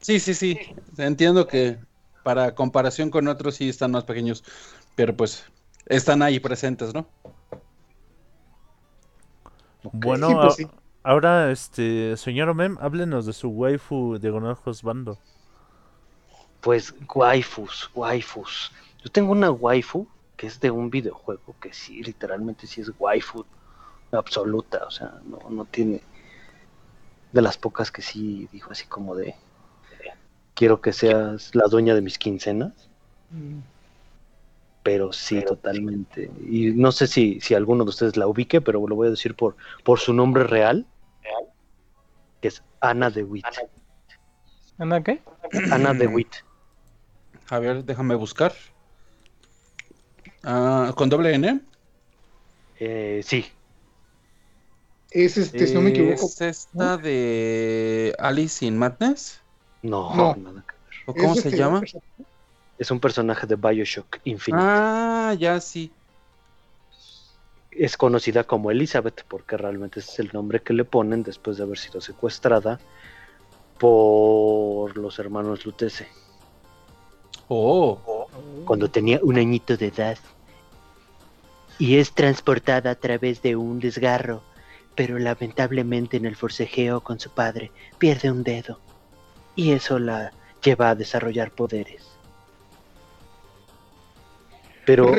Sí, sí, sí. Entiendo que para comparación con otros sí están más pequeños, pero pues están ahí presentes, ¿no? Bueno, Sí, pues sí. Ahora, este, señor Mem, háblenos de su waifu diagonal Bando. Pues waifus, waifus. Yo tengo una waifu que es de un videojuego que sí, literalmente sí es waifu absoluta, o sea, no, no tiene de las pocas que sí dijo así como de quiero que seas la dueña de mis quincenas, pero sí, totalmente. Y no sé si, si alguno de ustedes la ubique, pero lo voy a decir por, por su nombre real, que es Ana de Witt. ¿Anda qué? Ana de Witt. A ver, déjame buscar. Ah, ¿Con doble N? Eh, sí, Es este, si no me equivoco. ¿Es esta de Alice in Madness? no, No. nada que ver. ¿O cómo es se este, llama? Es un personaje de Bioshock Infinite. Ah, ya sí. Es conocida como Elizabeth porque realmente ese es el nombre que le ponen después de haber sido secuestrada por los hermanos Lutece Oh, cuando tenía un añito de edad. Y es transportada a través de un desgarro, pero lamentablemente en el forcejeo con su padre pierde un dedo. Y eso la lleva a desarrollar poderes. Pero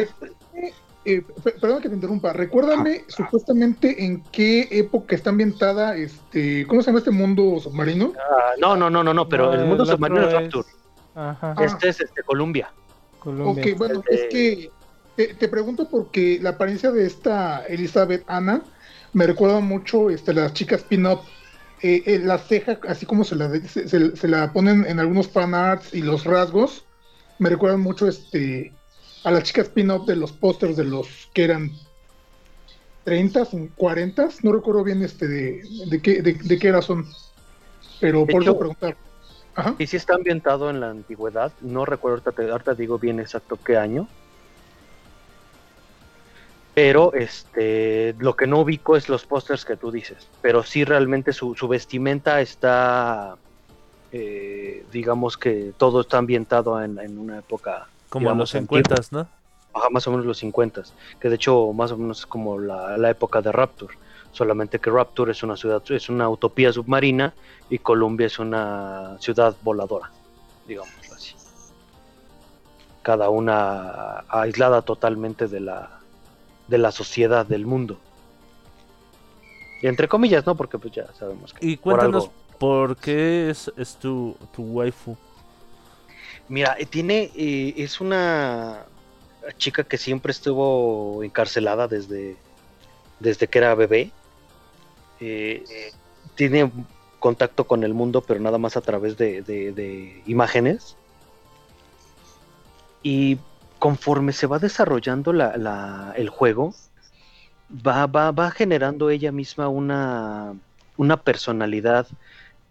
eh, perdón que te interrumpa. Recuérdame supuestamente en qué época está ambientada este. ¿Cómo se llama este mundo submarino? Ah, no, no, no, no, no, pero No, el mundo el submarino es Rapture. Ajá, Ah. Este es este, Columbia. Colombia. Ok, bueno, es que te, te pregunto porque la apariencia de esta Elizabeth Ana me recuerda mucho este, las chicas pin-up. Eh, eh, la ceja, así como se la, se- se la ponen en algunos fan arts y los rasgos, me recuerdan mucho este, a las chicas pin-up de los pósters de los que eran 30, 40, no recuerdo bien este de, de qué, de, de qué era son. Pero por eso preguntar. Ajá. Y sí está ambientado en la antigüedad. No recuerdo, ahorita, te- ahorita digo bien exacto qué año. Pero este, lo que no ubico es los pósters que tú dices. Pero sí realmente su, su vestimenta está, eh, digamos que todo está ambientado en, en una época, Como en los digamos, antigua. 50, ¿no? Ajá, más o menos los 50, que de hecho más o menos es como la, la época de Rapture, solamente que Rapture es una ciudad, es una utopía submarina y Columbia es una ciudad voladora, digámoslo así. Cada una aislada totalmente de la, de la sociedad del mundo. Y entre comillas, ¿no? Porque pues ya sabemos que Y por cuéntanos algo- por qué es, es tu, tu waifu. Mira, eh, tiene, eh, es una chica que siempre estuvo encarcelada desde, desde que era bebé. Eh, tiene contacto con el mundo, pero nada más a través de, de- de imágenes. Y conforme se va desarrollando la- la- el juego, va, va, va generando ella misma una, una personalidad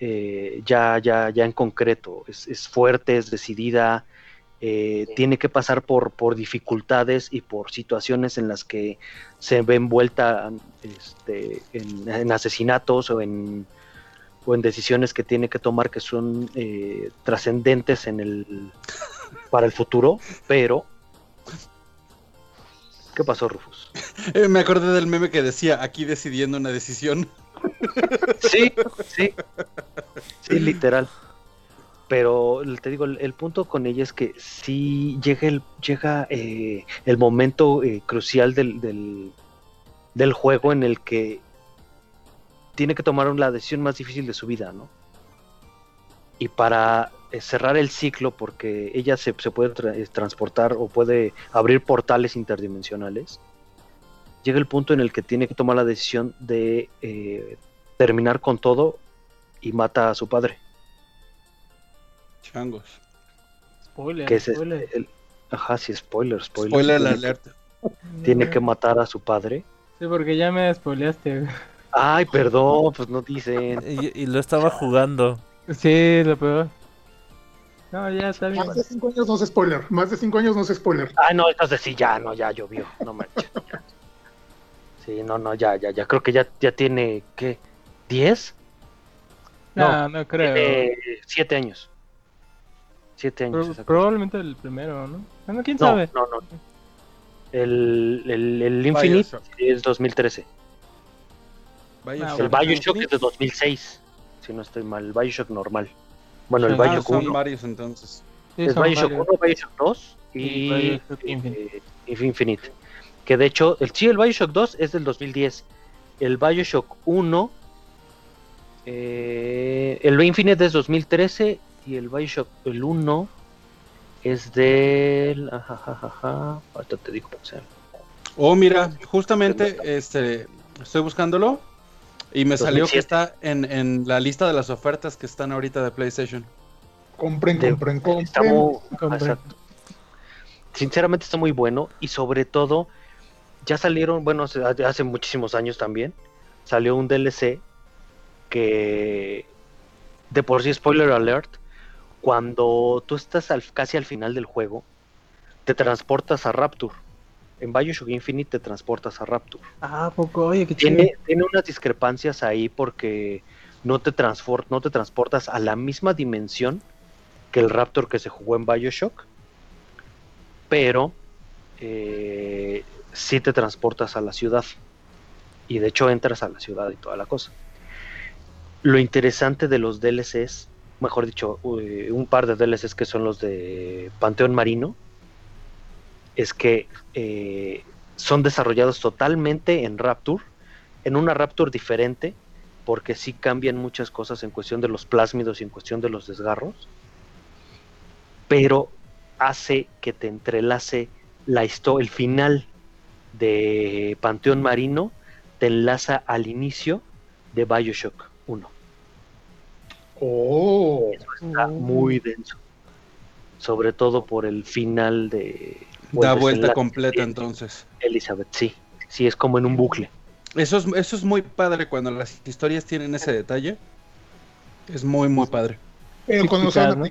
eh, ya, ya, ya en concreto. Es, es fuerte, es decidida, eh, tiene que pasar por, por dificultades y por situaciones en las que se ve envuelta este, en, en asesinatos o en, o en decisiones que tiene que tomar que son eh, trascendentes en el para el futuro, pero ¿qué pasó, Rufus? Eh, me acordé del meme que decía aquí decidiendo una decisión. Sí, sí. Sí, literal. Pero te digo, el, punto con ella es que sí llega el, llega, eh, el momento eh, crucial del, del, juego en el que tiene que tomar la decisión más difícil de su vida, ¿no? Y para eh, cerrar el ciclo, porque ella se, se puede tra- transportar o puede abrir portales interdimensionales, llega el punto en el que tiene que tomar la decisión de eh, terminar con todo y mata a su padre, Changos. Spoiler, que es spoiler. el- ajá, sí, spoiler, spoiler. Spoiler tiene, alert. tiene que matar a su padre. Sí, porque ya me spoileaste. Ay, perdón, pues no dicen. Y, y lo estaba jugando. Sí, lo peor. No, ya está bien. Más de 5 años no es spoiler. Más de 5 años no es spoiler. Ah, no, entonces sí, ya, no, ya llovió, no manches. Sí, no, no, ya, ya, ya, creo que ya, ya tiene, ¿qué? ¿10? No, no creo. Tiene siete años. Siete años. Pro- probablemente el primero, ¿no? Ah, no, quién No, sabe. no, no. El, el, el Infinite Bioshock. es 2013. Bioshock. El bueno, Bioshock es de 2006, si no estoy mal. El Bioshock normal. Bueno, el Ah, Bioshock son 1. varios entonces. Sí, es Bioshock varios. 1, Bioshock 2 y Y Bioshock Infinite. eh, Infinite. Que de hecho, el, sí, el Bioshock 2 es del 2010. El Bioshock 1, eh, el Infinite es 2013 y el Bioshock, el 1 es del... ajajajaja, ahorita te digo, o sea, Oh, mira, justamente este estoy buscándolo y me salió que 2007. está en, en la lista de las ofertas que están ahorita de PlayStation. Compren, De- compren, Está compren. muy, Compren. exacto. Sinceramente está muy bueno y sobre todo ya salieron, bueno, hace, hace muchísimos años también, salió un DLC que de por sí spoiler alert, cuando tú estás al- casi al final del juego, te transportas a Rapture. En Bioshock Infinite te transportas a Rapture. Ah, ¿a poco, oye, qué chido. Tiene, tiene unas discrepancias ahí porque no te, no te transportas a la misma dimensión que el Raptor que se jugó en Bioshock, pero eh, sí te transportas a la ciudad. Y de hecho entras a la ciudad y toda la cosa. Lo interesante de los DLCs, mejor dicho, eh, un par de DLCs que son los de Panteón Marino, es que eh, son desarrollados totalmente en Rapture, en una Rapture diferente, porque sí cambian muchas cosas en cuestión de los plásmidos y en cuestión de los desgarros, pero hace que te entrelace la el final de Panteón Marino, te enlaza al inicio de Bioshock 1. Oh, Está muy denso, sobre todo por el final de... Da el vuelta completa de entonces. Elizabeth, sí, sí, es como en un bucle. Eso es, eso es muy padre cuando las historias tienen ese detalle. Es muy, muy padre. pero cuando ¿no?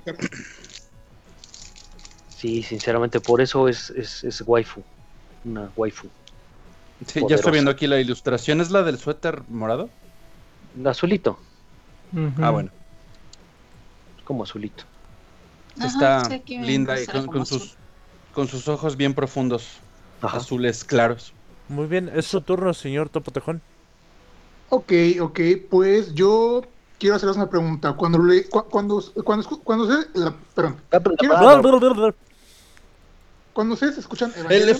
Sí, sinceramente, por eso es, es, es waifu. Una waifu. Sí, ya estoy viendo aquí la ilustración. ¿Es la del suéter morado? Azulito. Ah, bueno. Como azulito. Ajá, Está sí, linda y con, con sus, con sus ojos bien profundos, Ajá. azules claros. Muy bien, es su turno, señor Topotejón. Ok, ok, pues yo quiero hacerles una pregunta. Cuando le, cu- cuando, cuando, cuando se, la- perdón, Quiero- cuando ustedes escuchan El Evangelion,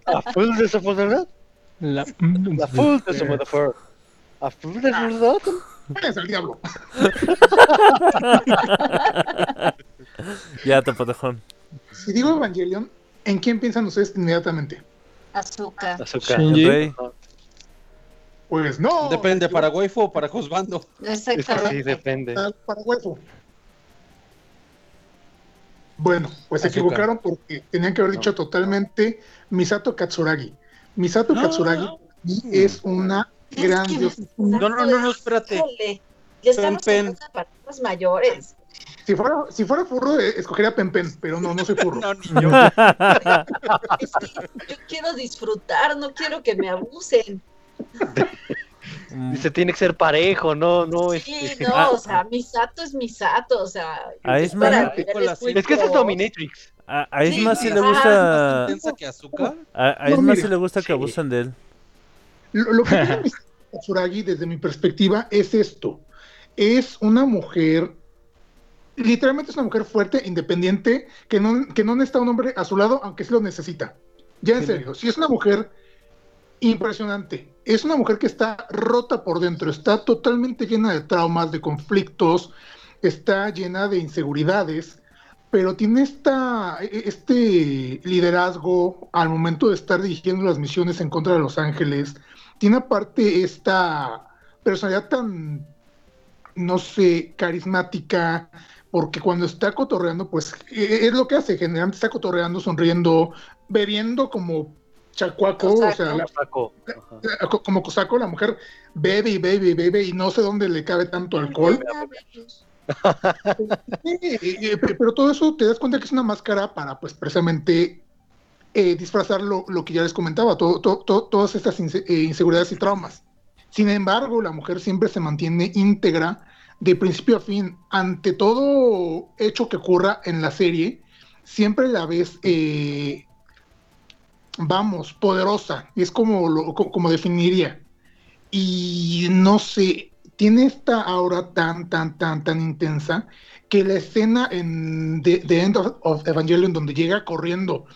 A full de. La... A full de váyanse al diablo. Ya, Topotejón. Si digo Evangelion, ¿en quién piensan ustedes inmediatamente? Azúcar. Azúcar. Shinji. Pues no. Depende, ¿para waifu o para juzgando? Sí, Exactamente. depende. Para, huevo. Bueno, pues se equivocaron porque tenían que haber dicho totalmente Misato Katsuragi. Misato No. Katsuragi es una gran diosa. No, no, no, no, espérate. Ya estamos palabras mayores. Si fuera, si fuera furro, eh, escogería Pen Pen, pero no, no soy furro. No, ni yo. Es que yo quiero disfrutar, no quiero que me abusen. Dice, tiene que ser parejo, no, no. Sí, este- no, o sea, Misato es Misato, o sea. A es para Es que esa es. Dominatrix. A, a Isma sí, Sí, le gusta. ¿Piensa que azúcar? A, a No, mira. sí le gusta que Sí. abusen de él. Lo, lo que tiene Mis- Tsuragi, desde mi perspectiva, es esto. Es una mujer, literalmente es una mujer fuerte, independiente, que no, que no necesita un hombre a su lado, aunque sí lo necesita. Ya en serio, si es una mujer impresionante, es una mujer que está rota por dentro, está totalmente llena de traumas, de conflictos, está llena de inseguridades, pero tiene esta, e- este liderazgo al momento de estar dirigiendo las misiones en contra de Los Ángeles. Tiene aparte esta personalidad tan, no sé, carismática, porque cuando está cotorreando, pues e- es lo que hace, generalmente está cotorreando, sonriendo, bebiendo como chacuaco, o sea, la- co- como cosaco, la mujer bebe y bebe y bebe y no sé dónde le cabe tanto alcohol. Sí, eh, pe- pero todo eso te das cuenta que es una máscara para, pues, precisamente eh, disfrazar lo, que ya les comentaba, todas estas eh, inseguridades y traumas. Sin embargo, la mujer siempre se mantiene íntegra de principio a fin. Ante todo hecho que ocurra en la serie, siempre la ves, eh, vamos, poderosa. Es como, como definiría. Y no sé, tiene esta aura tan, tan, tan, tan intensa que la escena en The, End of Evangelion, donde llega corriendo,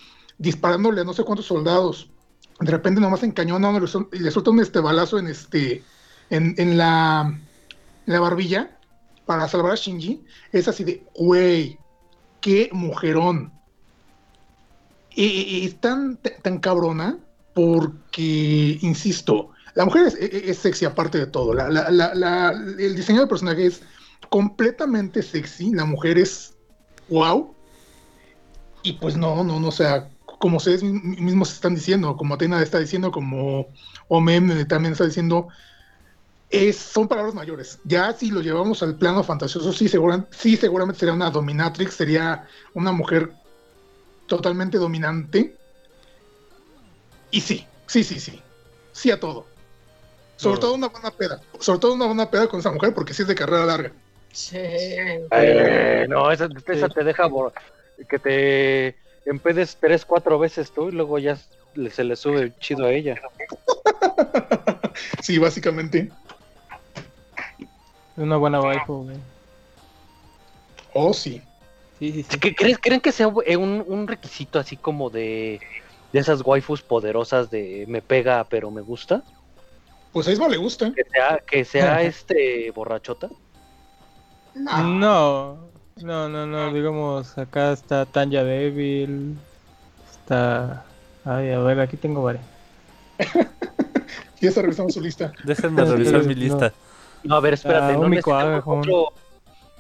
disparándole a no sé cuántos soldados, de repente nomás encañona y le suelta un este balazo en este en, en la, en la barbilla para salvar a Shinji, es así de, güey, qué mujerón. Y, es tan, tan cabrona porque, insisto, la mujer es, sexy aparte de todo. El diseño del personaje es completamente sexy. La mujer es wow. Y pues no, no, no, sea, como ustedes mi- mismos están diciendo, como Atena está diciendo, como Omen también está diciendo, es, son palabras mayores. Ya si lo llevamos al plano fantasioso, sí, segura- sí, seguramente sería una dominatrix, sería una mujer totalmente dominante. Y sí, sí, sí, sí. Sí a todo. Sobre No. todo una buena peda. Sobre todo una buena peda con esa mujer porque sí es de carrera larga. Sí. Eh, no, esa, esa te deja por- que te empedes tres, cuatro veces tú y luego ya le- se le sube chido a ella. sí, básicamente. Es una buena waifu, güey. Oh, sí. Sí, sí, sí. ¿Qué- ¿Creen, ¿Creen que sea eh, un, un requisito así como de, de esas waifus poderosas de me pega pero me gusta? Pues a Isma le gusta. Que sea, que sea este borrachota. No. No, no, no, no, digamos, acá está Tanya Devil, está... Ay, a ver, aquí tengo varias. Ya está revisando su lista. Déjenme Sí, revisar mi lista. No, a ver, espérate, Ah, no necesitamos otro,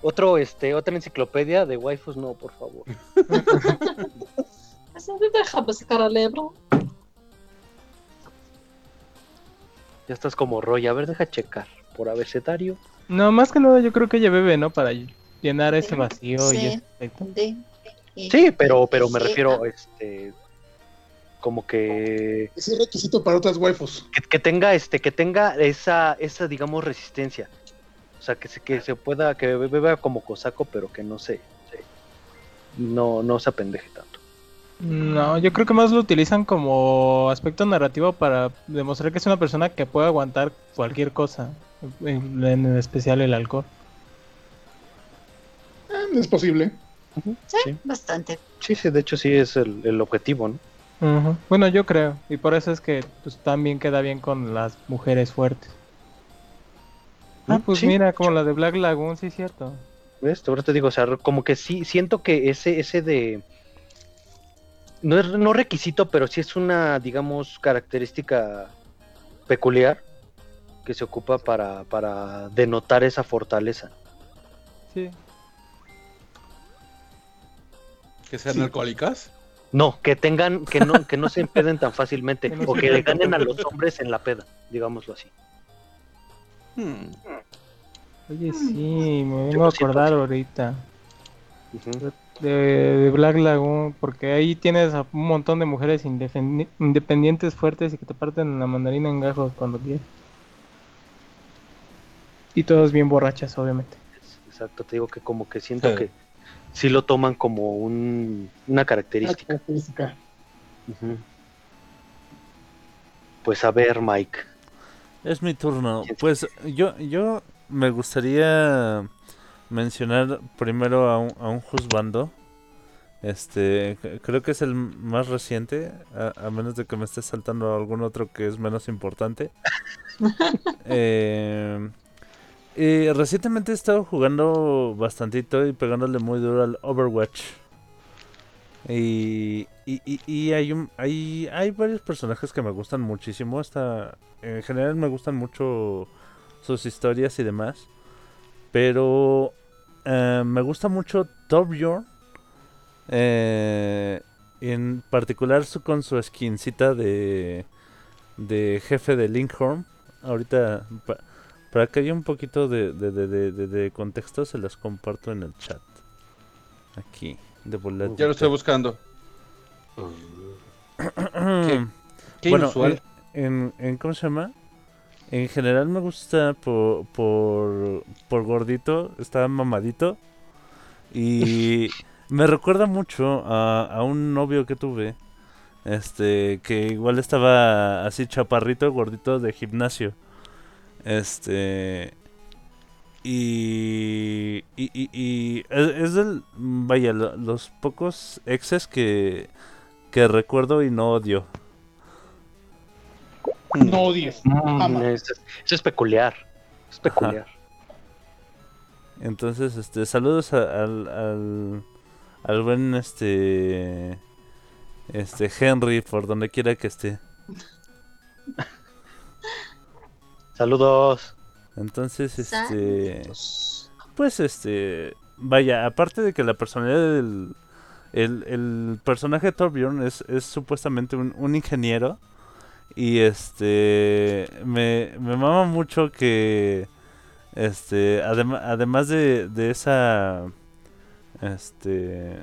otro, este, otra enciclopedia de waifus, no, por favor. Así de, Déjame sacar al libro. Ya estás como Roy, a ver, deja checar. Por abecedario. No, más que nada yo creo que ella bebe, ¿no? Para llenar ese Sí, vacío y sí. ese efecto. De- y- Sí, pero, pero me refiero, este, como que, Ese es requisito para otras waifus. que, que tenga, este, que tenga esa, esa, digamos, resistencia. O sea, que se, que se pueda, que beba como cosaco, pero que no se, se- no, no se apendeje tanto. No, yo creo que más lo utilizan como aspecto narrativo para demostrar que es una persona que puede aguantar cualquier cosa, en, en especial el alcohol. Es posible. Sí, Sí. bastante. Sí, sí, de hecho sí es el, el objetivo, ¿no? Bueno, yo creo, y por eso es que pues, también queda bien con las mujeres fuertes. Ah, Mm, pues sí. mira, como la de Black Lagoon, sí es cierto. ¿Ves? Ahora te digo, o sea, como que sí, siento que ese, ese de... No es no requisito, pero sí es una, digamos, característica peculiar que se ocupa para, para denotar esa fortaleza. Sí. Que sean Sí. alcohólicas. No, que tengan, que no, que no se empeden tan fácilmente, Que no o que le ganen a los hombres en la peda, digámoslo así. Hmm. Oye, sí, me vengo a acordar ahorita de, de Black Lagoon, porque ahí tienes a un montón de mujeres independi- independientes fuertes y que te parten la mandarina en gajos cuando quieres. Y todas bien borrachas, obviamente. Exacto, te digo que como que siento Sí. que sí lo toman como un, una Una característica. característica. Pues a ver, Mike. Es mi turno. ¿Quién Pues yo, yo me gustaría mencionar primero a un, a un juzgando. Este, creo que es el más reciente, a, a menos de que me esté saltando algún otro que es menos importante. Eh, y recientemente he estado jugando bastantito y pegándole muy duro al Overwatch. Y, y, y- hay, un, hay, hay varios personajes que me gustan muchísimo. Hasta, en general me gustan mucho sus historias y demás. Pero eh, me gusta mucho Torbjorn. eh, en particular con su skincita de, de jefe de Linkhorn. Ahorita, para que haya un poquito de, de, de, de- contexto, se las comparto en el chat. Aquí, de boleto. Ya lo estoy buscando. Qué, Qué bueno, inusual. En, en- ¿Cómo se llama? En general me gusta por, por, por gordito, está mamadito. Y me recuerda mucho a, a un novio que tuve. Este, que igual estaba así chaparrito, gordito de gimnasio. Este. Y. Y, y, y es, es del. Vaya, lo- los pocos exes que. Que recuerdo y no odio. No odies. Mm, Ama. es- eso es peculiar. Es peculiar. Entonces, este, saludos a- al, al, al buen este, este Henry por donde quiera que esté. Saludos. Entonces, este, pues, este, vaya, aparte de que la personalidad del, el, el personaje de Torbjorn es, es supuestamente un, un ingeniero y este, me, me mama mucho que, este, adem- además de, de esa, este,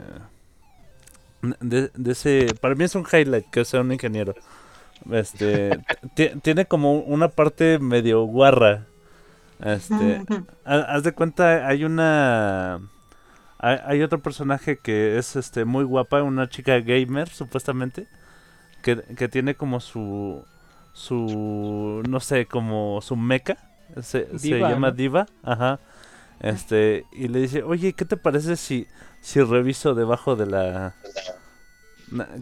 de, de ese, para mí es un highlight que sea un ingeniero. Este, ti- tiene como una parte medio guarra. Este, ha- haz de cuenta, hay una, hay, hay otro personaje que es, este, muy guapa, una chica gamer, supuestamente, que, que tiene como su, su, no sé, como su meca, se, se llama ¿no? Diva, ajá, este, y le dice, oye, ¿qué te parece si, si reviso debajo de la,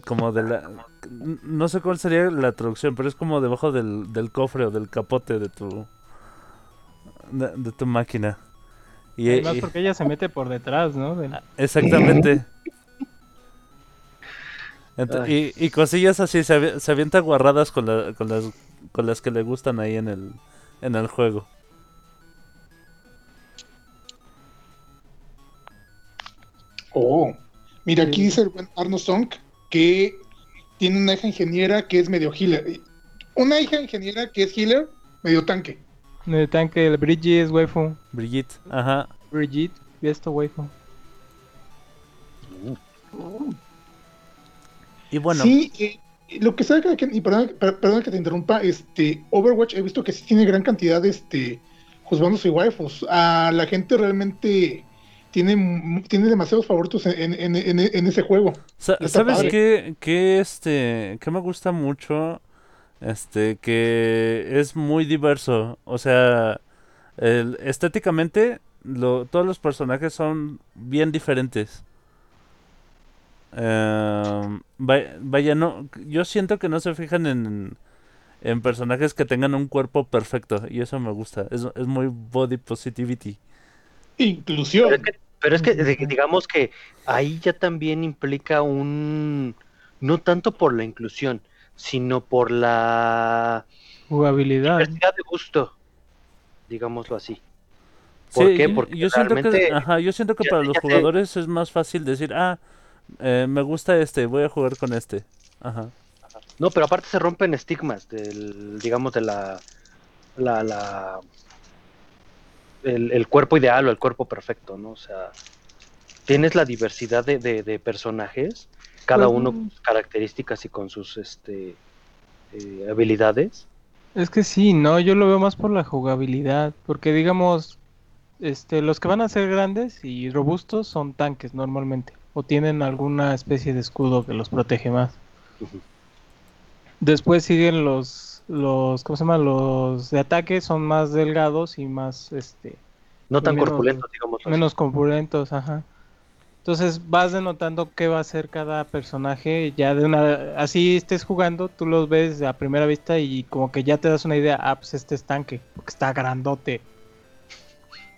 como de la, no sé cuál sería la traducción, pero es como debajo del, del cofre o del capote de tu, de, de tu máquina. Y, Además y- porque ella se mete por detrás, ¿no? Del- Exactamente. Y, y cosillas así, se, avi- se avienta guarradas con, la- con, las, con las que le gustan ahí en el, en el juego. Oh, mira, aquí dice el buen Arno Song que tiene una hija ingeniera que es medio healer. Una hija ingeniera que es healer, medio tanque. del tanque, el Brigitte es waifu. Brigitte, ajá. Brigitte, y esto waifu. Y bueno, Sí, eh, lo que sabe que, y perdón, per- perdón que te interrumpa, este, Overwatch he visto que sí tiene gran cantidad de este, juzgandos y waifus. A la gente realmente tiene, tiene demasiados favoritos en, en- en- ese juego. sa- está ¿sabes qué, qué, este, qué me gusta mucho? Este, que es muy diverso. O sea, el- estéticamente, lo, todos los personajes son bien diferentes. Em, va- vaya, no, yo siento que no se fijan en, en personajes que tengan un cuerpo perfecto y eso me gusta. Es, es muy body positivity. Inclusión. Pero es que, pero es que de- digamos que ahí ya también implica un, no tanto por la inclusión, sino por la Jugabilidad. diversidad de gusto, digámoslo así. ¿Por Sí, qué? Porque yo siento que, ajá, yo siento que ya- para ya los te- jugadores es más fácil decir, ah, eh, me gusta este, voy a jugar con este. Ajá. No, pero aparte se rompen estigmas del, digamos, de la, la, la el, el cuerpo ideal o el cuerpo perfecto, ¿no? O sea, tienes la diversidad de, de- de personajes, cada Pues, uno con sus características y con sus este eh, habilidades. Es que sí, no, yo lo veo más por la jugabilidad, porque digamos, este, los que van a ser grandes y robustos son tanques normalmente, o tienen alguna especie de escudo que los protege más. Después siguen los los, ¿cómo se llama? Los de ataque son más delgados y más, este, No tan menos- corpulentos, digamos. así. menos corpulentos, ajá. Entonces vas denotando qué va a hacer cada personaje, ya de una, así estés jugando, tú los ves a primera vista y como que ya te das una idea, ah, pues este es tanque, porque está grandote.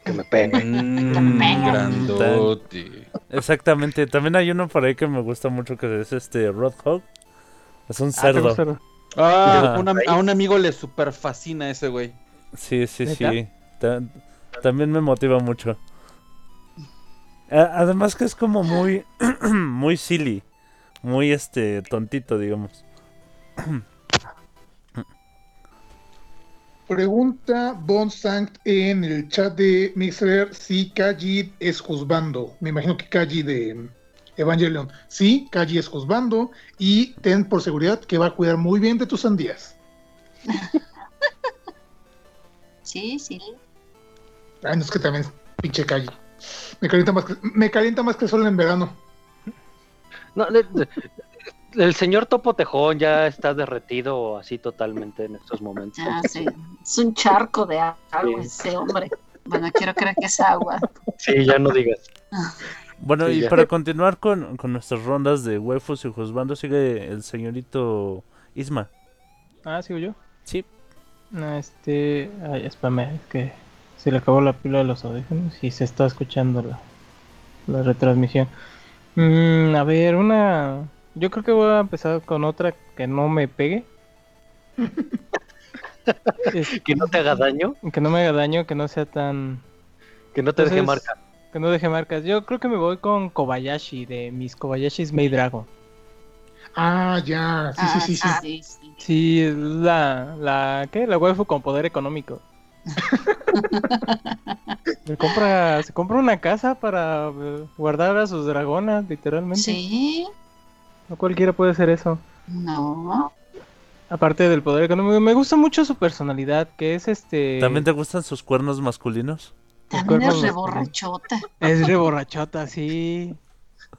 Que me pega. Mm, grandote. Exactamente. También hay uno por ahí que me gusta mucho que es este Roadhog. Es un Ah, ¿te cerdo. gusta? Ah, una- a un amigo le super fascina ese güey. Sí, sí, sí. Ta- también me motiva mucho. Además que es como muy, muy silly, muy este tontito, digamos. Pregunta Bon Sanct en el chat de Mixer si Kaji es juzgando. Me imagino que Kaji de Evangelion. Sí, Kaji es juzgando. Y ten por seguridad que va a cuidar muy bien de tus sandías. Sí, sí. Ay, no es que también pinche Kaji. Me calienta más que, me calienta más que el sol en verano. No, le- le- el señor Topo Tejón ya está derretido así totalmente en estos momentos. Sí. Es un charco de agua Sí. ese hombre. Bueno, quiero creer que es agua. Sí, ya no digas. Bueno, Sí, y ya. para continuar con, con nuestras rondas de waifus y juzgando, sigue el señorito Isma. Ah, sigo yo. Sí. No, este, ay, espérame, es que se le acabó la pila de los audífonos y se está escuchando la, la retransmisión. Mm, a ver, una, yo creo que voy a empezar con otra que no me pegue. Es- Que no te haga daño, que no me haga daño, que no sea tan que no te deje marca. Que no deje marcas. Yo creo que me voy con Kobayashi, de mis Kobayashis Maid Dragon. Ah, ya. Sí, sí, sí, sí. Ah, sí, sí. Sí, es la, la, ¿qué? La waifu con poder económico. se, compra, se compra una casa para eh, guardar a sus dragonas, literalmente. Sí, No cualquiera puede hacer eso. no. Aparte del poder económico, me gusta mucho su personalidad, que es este... ¿También te gustan sus cuernos masculinos? También es reborrachota. Es re borrachota, sí.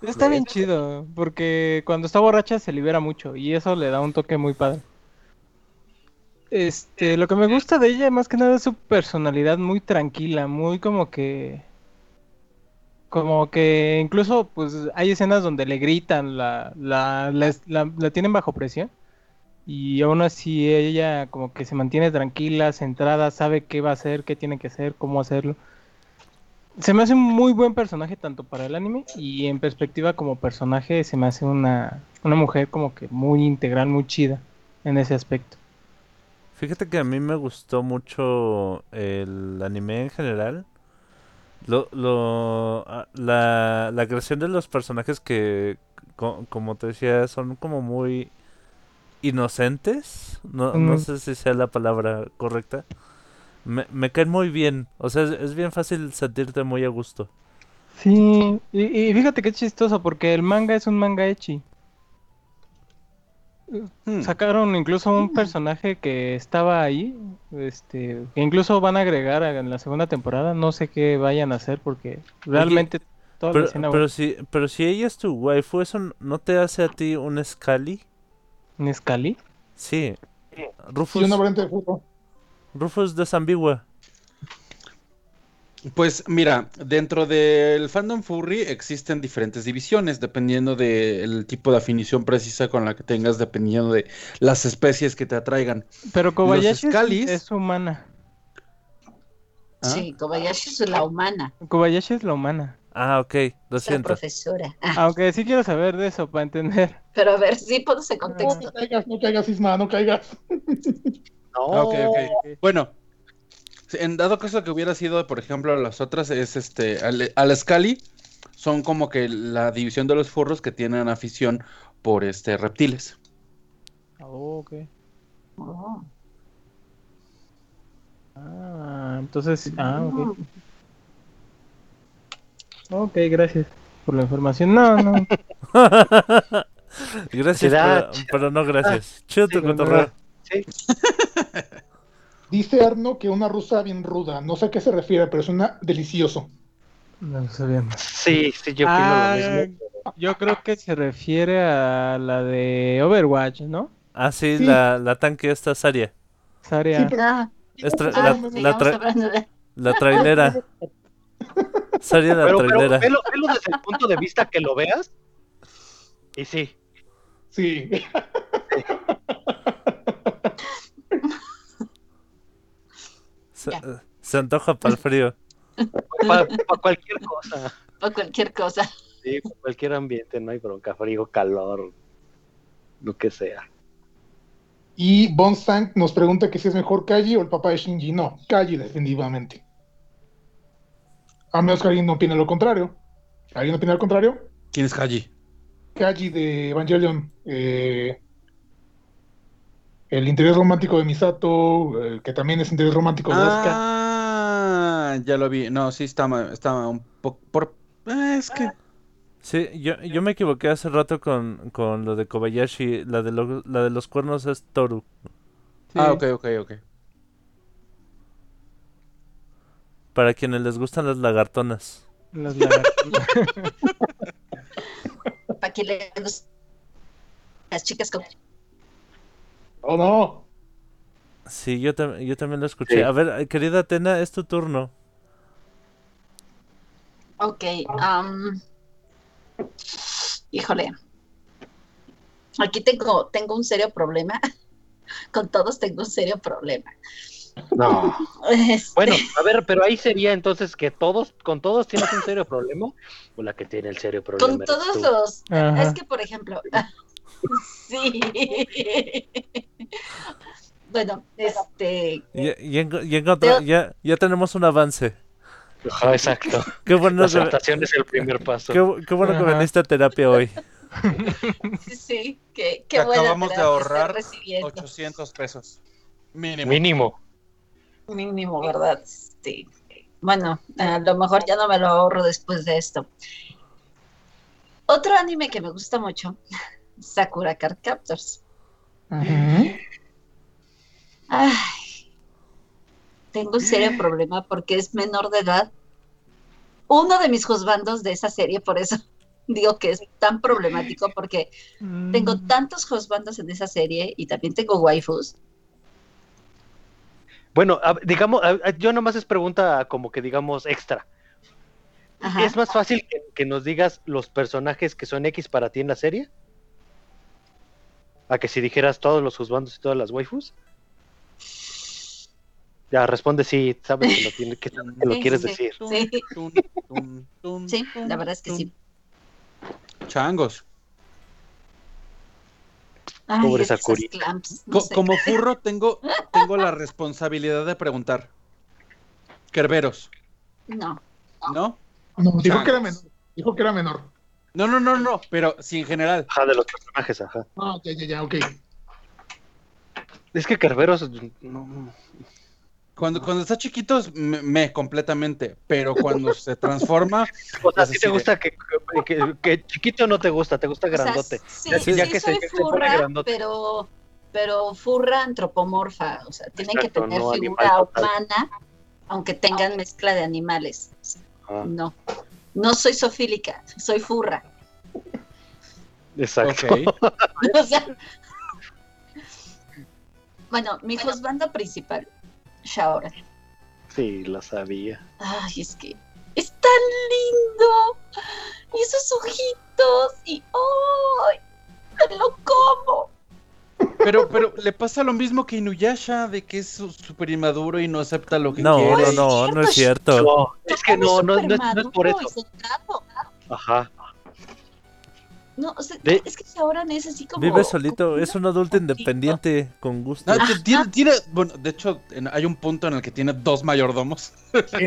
Está bien chido, porque cuando está borracha se libera mucho y eso le da un toque muy padre. Este, lo que me gusta de ella más que nada es su personalidad muy tranquila, muy como que como que incluso pues hay escenas donde le gritan, la la, la, la- la tienen bajo presión y aún así ella como que se mantiene tranquila, centrada, sabe qué va a hacer, qué tiene que hacer, cómo hacerlo. Se me hace un muy buen personaje tanto para el anime y en perspectiva como personaje se me hace una, una mujer como que muy integral, muy chida en ese aspecto. Fíjate que a mí me gustó mucho el anime en general. Lo, lo, ah, la, la creación de los personajes que, co- como te decía, son como muy inocentes. No, no sé si sea la palabra correcta. Me, me caen muy bien. O sea, es, es bien fácil sentirte muy a gusto. Sí, y, y fíjate que es chistoso porque el manga es un manga echi. Hmm. Sacaron incluso un personaje que estaba ahí, este, que incluso van a agregar a- en la segunda temporada. No sé qué vayan a hacer porque realmente toda la Pero, escena pero si, pero si ella es tu waifu, ¿eso no te hace a ti un Scali? ¿En Scali? Sí. Sí, Rufus, una variante de fútbol. Rufus desambigua. Pues mira, dentro del fandom furry existen diferentes divisiones, dependiendo del tipo de afinición precisa con la que tengas, dependiendo de las especies que te atraigan. Pero Kobayashi es- Scalis- es humana. ¿Ah? Sí, Kobayashi es la humana, Kobayashi es la humana. Ah, ok, lo es la siento. profesora. Ah, Aunque sí quiero saber de eso para entender. pero a ver, sí pones en No, contexto. no caigas, no caigas, Isma, no caigas. No, Ah, ok, ok. Bueno, en dado caso que hubiera sido, por ejemplo, las otras, es este, al, al Scali, son como que la división de los furros que tienen afición por este reptiles. Oh, ok. Oh. Ah, entonces, ah, ok. Ok, gracias por la información. No, no. Gracias, pero, pero no gracias. Chido tu sí, cotorreo. Sí, Dice Arno que una rusa bien ruda. No sé a qué se refiere, pero suena delicioso. No lo sabía. sí, sí, yo opino Ah, lo mismo. Yo creo que se refiere a la de Overwatch, ¿no? Ah, sí, Sí. La, la tanque esta Saria. Saria. Ah, Es tra- ah, la, la tra- la trailera. Saria la Pero, pero trailera. velo, velo desde el punto de vista que lo veas. Y sí, Sí. Se, antoja para el frío. para cualquier cosa. o cualquier cosa. Sí, pa' cualquier ambiente, no hay bronca, frío, calor, lo que sea. Y Bonstank nos pregunta que si es mejor Kaji o el papá de Shinji. No, Kaji definitivamente. A menos que alguien no opine lo contrario. ¿Alguien opina lo contrario? ¿Quién es Haji? Kaji de Evangelion. eh, el interés romántico de Misato, eh, que también es interés romántico de Asuka. Ah, ya lo vi. No, sí, está, ma- está un poco... Por... eh, es que... Sí, yo, yo me equivoqué hace rato con, con lo de Kobayashi. La de, lo- la de los cuernos es Toru. Ah, ok, ok, ok. Para quienes les gustan las lagartonas. Las lagartijas. Para que le guste las chicas con Oh, no. Sí, yo, tam- yo también lo escuché. Sí. A ver, querida Atena, es tu turno. Ok, híjole. Aquí tengo, tengo un serio problema. Con todos tengo un serio problema. No. Este, Bueno, a ver, pero ahí sería entonces que todos, con todos tienes un serio problema, o la que tiene el serio problema. con todos tú? los. Ajá. Es que, por ejemplo. sí. bueno, este. Ya, ya tenemos un avance. Ajá, exacto. Qué bueno, La que, aceptación es el primer paso. qué, qué bueno que Ajá. viniste a terapia hoy. Sí, sí, que, qué Te buena acabamos de ahorrar estoy recibiendo. 800 pesos. Mínimo. Mínimo. Mínimo, ¿verdad? Sí. Bueno, a lo mejor ya no me lo ahorro después de esto. Otro anime que me gusta mucho, Sakura Card Captors. Ay, tengo un serio problema porque es menor de edad. Uno de mis juzbandos de esa serie, por eso digo que es tan problemático, porque tengo Mm. tantos juzbandos en esa serie y también tengo waifus. Bueno, digamos, yo nomás es pregunta como que digamos extra. Ajá. ¿Es más fácil que, que nos digas los personajes que son X para ti en la serie? A que si dijeras todos los juzbandos y todas las waifus. Ya, responde sí, sabes que lo, tiene- que, que lo Sí, quieres sí, decir. Sí, la verdad es que sí. Changos. Ay, Pobre Sakuri. clamps, no Co- sé. como furro tengo, tengo la responsabilidad de preguntar. Kerberos, No. ¿no? No, dijo que era menor. Dijo que era menor. No, no, no, no, pero sí en general. Ajá, de los personajes, ajá. Ah, ya, ya, ya, ok. Es que Kerberos, no, Cuando, cuando está chiquito, me, me completamente, pero cuando se transforma, o sea, ¿sí así te de- gusta que, que, que chiquito no te gusta, te gusta O sea, grandote. sí, Ya- sí, ya que se- soy que se pone furra, grandote. pero, pero furra antropomorfa. O sea, tienen Exacto, que tener no figura humana, aunque tengan mezcla de animales. Ajá, No. No soy sofílica, soy furra. exacto. ok. O sea, bueno, mi juzgando principal, Shaora. Sí, lo sabía. Ay, es que es tan lindo. Y esos ojitos. Y ¡ay! ¡Me lo como! Pero, pero le pasa lo mismo que Inuyasha, de que es su- súper inmaduro y no acepta lo que No, quiere. no, no, no es cierto. No, es que no, no, no, es- no es por eso. Ajá. No, o sea, De- es que ahora es así como. Vive solito, como es un adulto independiente con gusto. No, Ajá. tiene, tiene- bueno, de hecho, en- hay un punto en el que tiene dos mayordomos.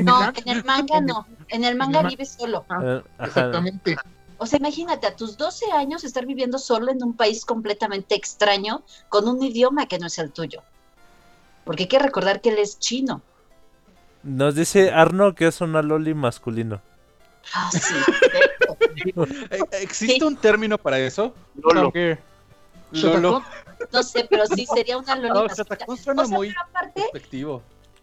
No, en el manga no. En el manga ma- vive solo. Eh, ajá. Exactamente. O sea, imagínate a tus 12 años estar viviendo solo en un país completamente extraño con un idioma que no es el tuyo. Porque hay que recordar que él es chino. Nos dice Arno que es una loli masculino. Ah, sí. perfecto. Eh, ¿Existe Sí. un término para eso? Lolo. Gear. Lolo. No sé, pero sí sería una loli Ah, masculina. Suena O sea, muy pero aparte.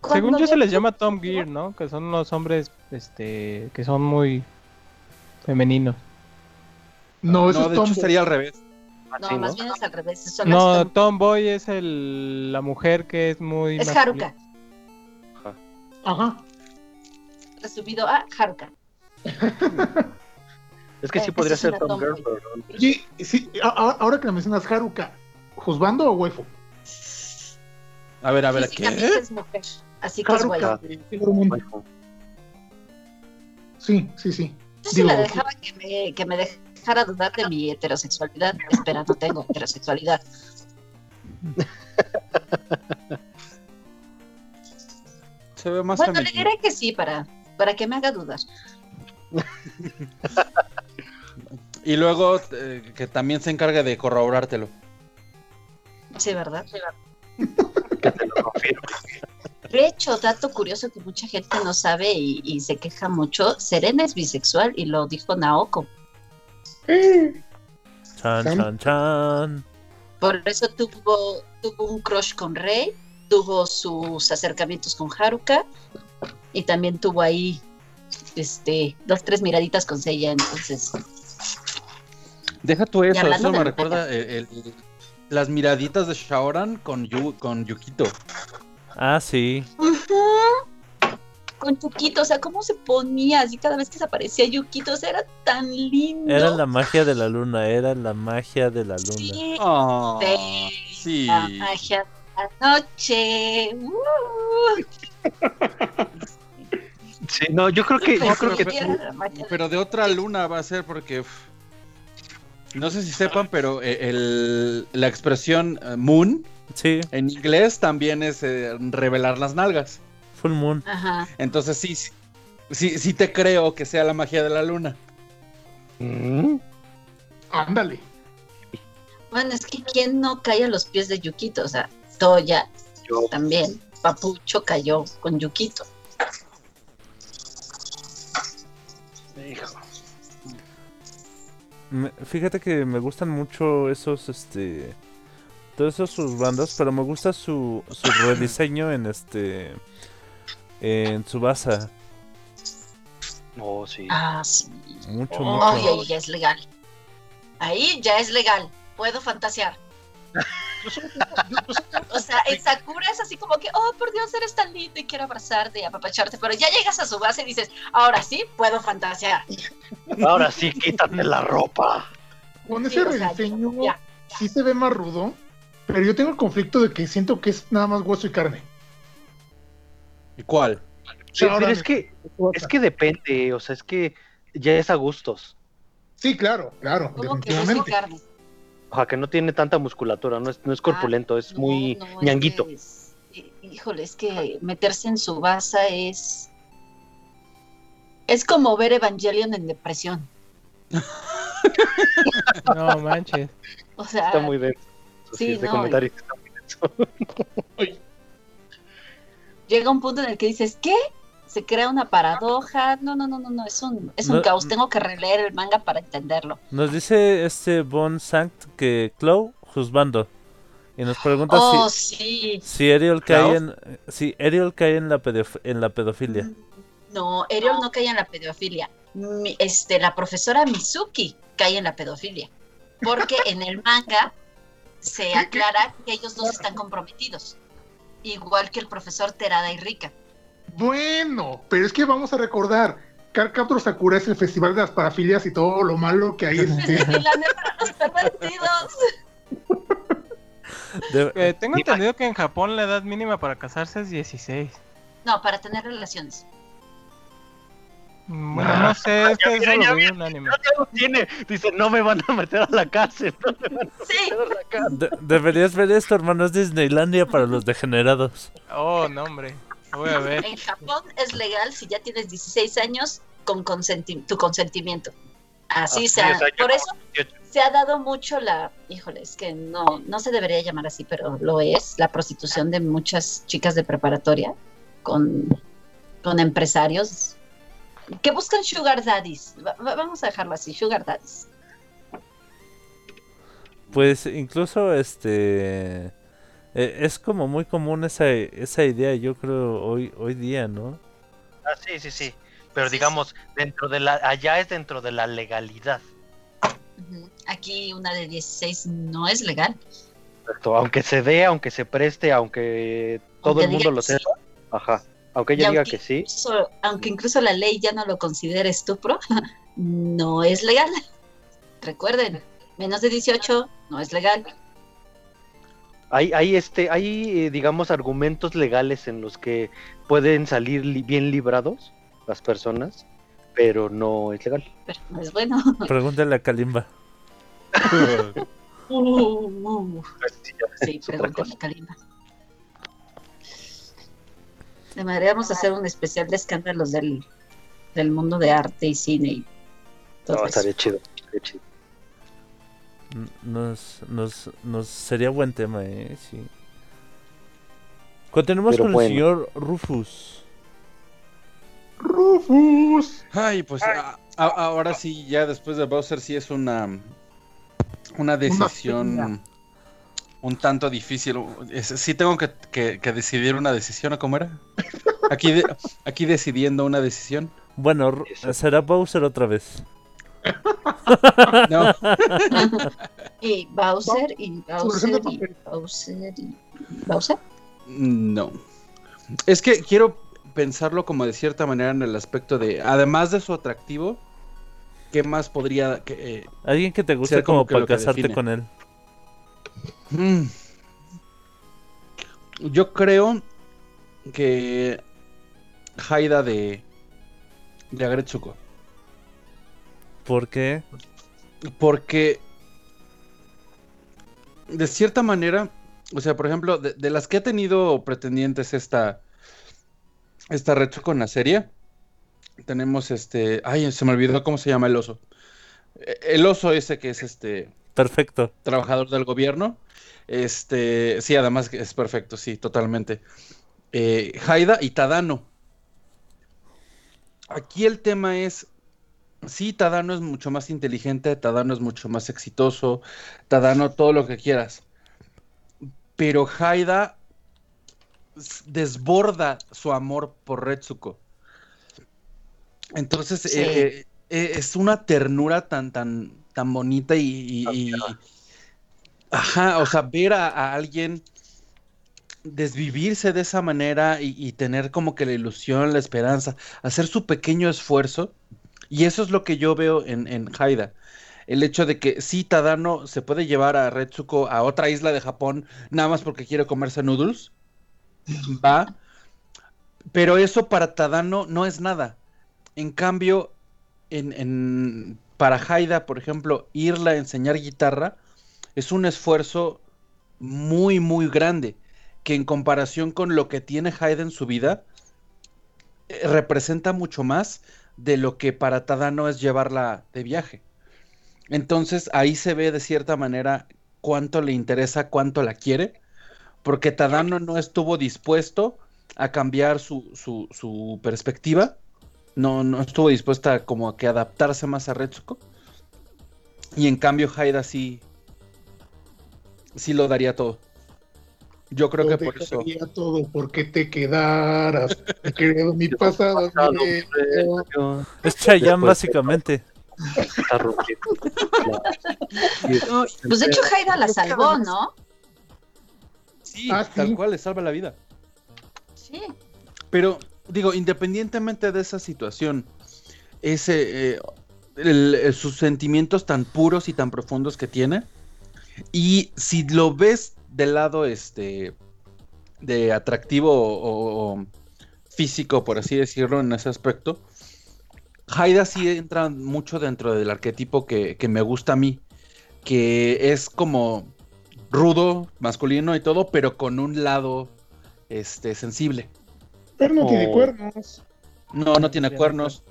Según yo se les llama Tom Gear, ¿no? Que son los hombres, este, que son muy femeninos. No, eso no, es de hecho sería al revés. No, sí, más ¿no? bien es al revés. No, tom- Tomboy es el, la mujer que es muy. es masculina. Haruka. Ajá. Resumido a Haruka. Es que sí Eh, podría es ser Tom Girl, tomboy. pero no. Sí, a- ahora que me mencionas Haruka, ¿Juzbando o Waifu? A ver, a ver, ¿qué? es mujer. Así que es. Haruka Sailor Moon. Waifu. Sí, sí, sí. Yo sí Digo, la dejaba que me, que me dejara dudar de mi heterosexualidad. Espera, no tengo heterosexualidad. Se ve más Bueno, le diré que sí para, para que me haga dudar. Y luego eh, que también se encargue de corroborártelo. Sí, ¿verdad? Que te lo confirmo. De hecho, dato curioso que mucha gente no sabe y, y se queja mucho, Serena es bisexual y lo dijo Naoko. Chan, Sam. chan, chan. Por eso tuvo, tuvo un crush con Rey, tuvo sus acercamientos con Haruka y también tuvo ahí este, dos, tres miraditas con Seiya. Entonces, Deja tú eso, eso me recuerda el- el- las miraditas de Shaoran con, Yu- con Yukito. Ah, sí. Con Yukito, o sea, cómo se ponía así cada vez que se aparecía Yukito, o sea, era tan lindo. Era la magia de la luna, era la magia de la luna. Sí, Oh, Sí. sí. la magia de la noche. Uh. Sí, no, yo creo que, yo creo que Pero de otra luna va a ser porque... uf, no sé si sepan, pero eh, el- la expresión eh, moon Sí, en inglés también es eh, revelar las nalgas. Full Moon. Ajá. Entonces sí, sí, sí, sí te creo que sea la magia de la luna. Mm, Ándale. Bueno, es que quién no cae a los pies de Yukito, o sea, Toya yo, también. Papucho cayó con Yukito. hijo. Me- fíjate que me gustan mucho esos, este... Todos esos sus bandas, pero me gusta su, su rediseño en este... En Tsubasa. Oh, sí. Ah, sí. Mucho, Ay, mucho. ahí ya es legal. Ahí ya es legal. Puedo fantasear. O sea, en Sakura es así como que, oh, por Dios, eres tan lindo y quiero abrazarte y apapacharte. Pero ya llegas a su base y dices, ahora sí, puedo fantasear. Ahora sí, quítate la ropa. Con Sí, ese o sea, rediseño ya. sí se ve más rudo, pero yo tengo el conflicto de que siento que es nada más hueso y carne. ¿Y cuál? Sí, es que, es que depende, o sea, es que ya es a gustos. Sí, claro, claro, definitivamente. carne. O sea, que no tiene tanta musculatura, no es, no es corpulento, es Ah, No, muy no, es ñanguito. que es- hí- híjole, es que meterse en su base es. Es como ver Evangelion en depresión. No manches. O sea, Está muy denso. sí, Sí, ese comentario está muy denso. Llega un punto en el que dices, ¿qué? Se crea una paradoja. No, no, no, no, no, es un, es un No, caos. Tengo que releer el manga para entenderlo. Nos dice este Bon Sanct que Chloe juzgando. Y nos pregunta Oh, si, sí. si Ariel cae en si Ariel cae en la pedof- en la pedofilia. No, Eriol no cae en la pedofilia. Mi- este, la profesora Mizuki cae en la pedofilia. Porque en el manga se aclara que ellos dos están comprometidos. Igual que el profesor Terada y Rika. Bueno, pero es que vamos a recordar, Car Captor Sakura es el festival de las parafilias y todo lo malo que hay. Este. De- Eh, tengo entendido que en Japón la edad mínima para casarse es 16. No, para tener relaciones. Mm, Bueno, no sé, es que eso lo vi en un anime. Ya lo tiene. Dice, no me van a meter a la cárcel. No me van a Sí, meter a la cárcel. de- deberías ver esto, hermano, es Disneylandia para los degenerados. Oh, no, hombre. Voy a ver. en Japón es legal si ya tienes 16 años con consenti- tu consentimiento. Así Ah, sí, o sea, por eso 18. se ha dado mucho la, híjole, es que no, no se debería llamar así, pero lo es, la prostitución de muchas chicas de preparatoria con, con empresarios que buscan sugar daddies. Va- va- vamos a dejarlo así, sugar daddies. Pues incluso este eh, es como muy común esa, esa idea, yo creo hoy hoy día, ¿no? Ah, sí, sí, sí. Pero digamos, dentro de la, allá es dentro de la legalidad. Aquí una de 16 no es legal. Exacto, Aunque se dé, aunque se preste, aunque todo Aunque el mundo lo que sí. sepa. Ajá. Aunque Y ella diga aunque que sí. incluso- aunque incluso la ley ya no lo considere estupro, no es legal. Recuerden, menos de 18 no es legal. Hay, hay este, hay eh, digamos argumentos legales en los que pueden salir li- bien librados las personas, pero no es legal. Pero no es bueno. Pregúntale a Kalimba. Uh, uh. Sí, Es otra pregúntale cosa. a Kalimba. Deberíamos hacer un especial de escándalos del, del mundo de arte y cine y todo No, eso. estaría chido. estaría chido. N- Nos, nos, nos sería buen tema, eh, sí. Continuemos Pero con bueno. el señor Rufus. Rufus. Ay, pues a- a- ahora sí, ya después de Bowser sí es una una decisión un tanto difícil. Sí tengo que, que- que decidir una decisión, ¿o cómo era? Aquí, de- aquí decidiendo una decisión. Bueno, será Bowser otra vez. No, Y Bowser y Bowser y. Bowser y Bowser. no. Es que quiero pensarlo como de cierta manera en el aspecto de, además de su atractivo, ¿qué más podría... Que, eh, Alguien que te guste como como para casarte con él. Mm. Yo creo que Haida de, de Agretsuko. ¿Por qué? Porque de cierta manera, o sea, por ejemplo, de, de las que ha tenido pretendientes esta, esta Retsuko en la serie, tenemos este, ay, se me olvidó cómo se llama el oso. Eh, El oso ese que es este Perfecto. trabajador del gobierno. Este, sí, además es perfecto, sí, totalmente. Eh, Haida y Tadano. Aquí el tema es, sí, Tadano es mucho más inteligente, Tadano es mucho más exitoso, Tadano todo lo que quieras. Pero Haida desborda su amor por Retsuko. Entonces, Sí. eh, eh, es una ternura tan, tan, tan bonita y, y- y- ajá, o sea, ver a, a alguien desvivirse de esa manera y, y tener como que la ilusión, la esperanza, hacer su pequeño esfuerzo, y eso es lo que yo veo en, en Haida. El hecho de que sí, Tadano se puede llevar a Retsuko a otra isla de Japón nada más porque quiere comerse noodles, va, pero eso para Tadano no es nada. En cambio, en, en- para Haida, por ejemplo, irla a enseñar guitarra es un esfuerzo muy, muy grande, que en comparación con lo que tiene Haida en su vida, eh, representa mucho más de lo que para Tadano es llevarla de viaje. Entonces ahí se ve de cierta manera cuánto le interesa, cuánto la quiere, porque Tadano no estuvo dispuesto a cambiar su, su, su perspectiva, no, no estuvo dispuesta como a que adaptarse más a Retsuko, y en cambio Haida sí, sí lo daría todo. Yo creo Lo que por eso... todo porque te quedaras. Quedo mi pasado. Pasado, yo- Es Chayanne, básicamente. No, Pues de hecho Haida la salvó, ¿no? sí, Ah, tal sí. cual le salva la vida. Sí. Pero, digo, independientemente de esa situación, ese, eh, eh, sus sentimientos tan puros y tan profundos que tiene, y si lo ves del lado este de atractivo o, o físico, por así decirlo, en ese aspecto, Haida sí entra mucho dentro del arquetipo que, que me gusta a mí, que es como rudo, masculino y todo, pero con un lado este sensible. Pero no tiene cuernos. No, no tiene cuernos,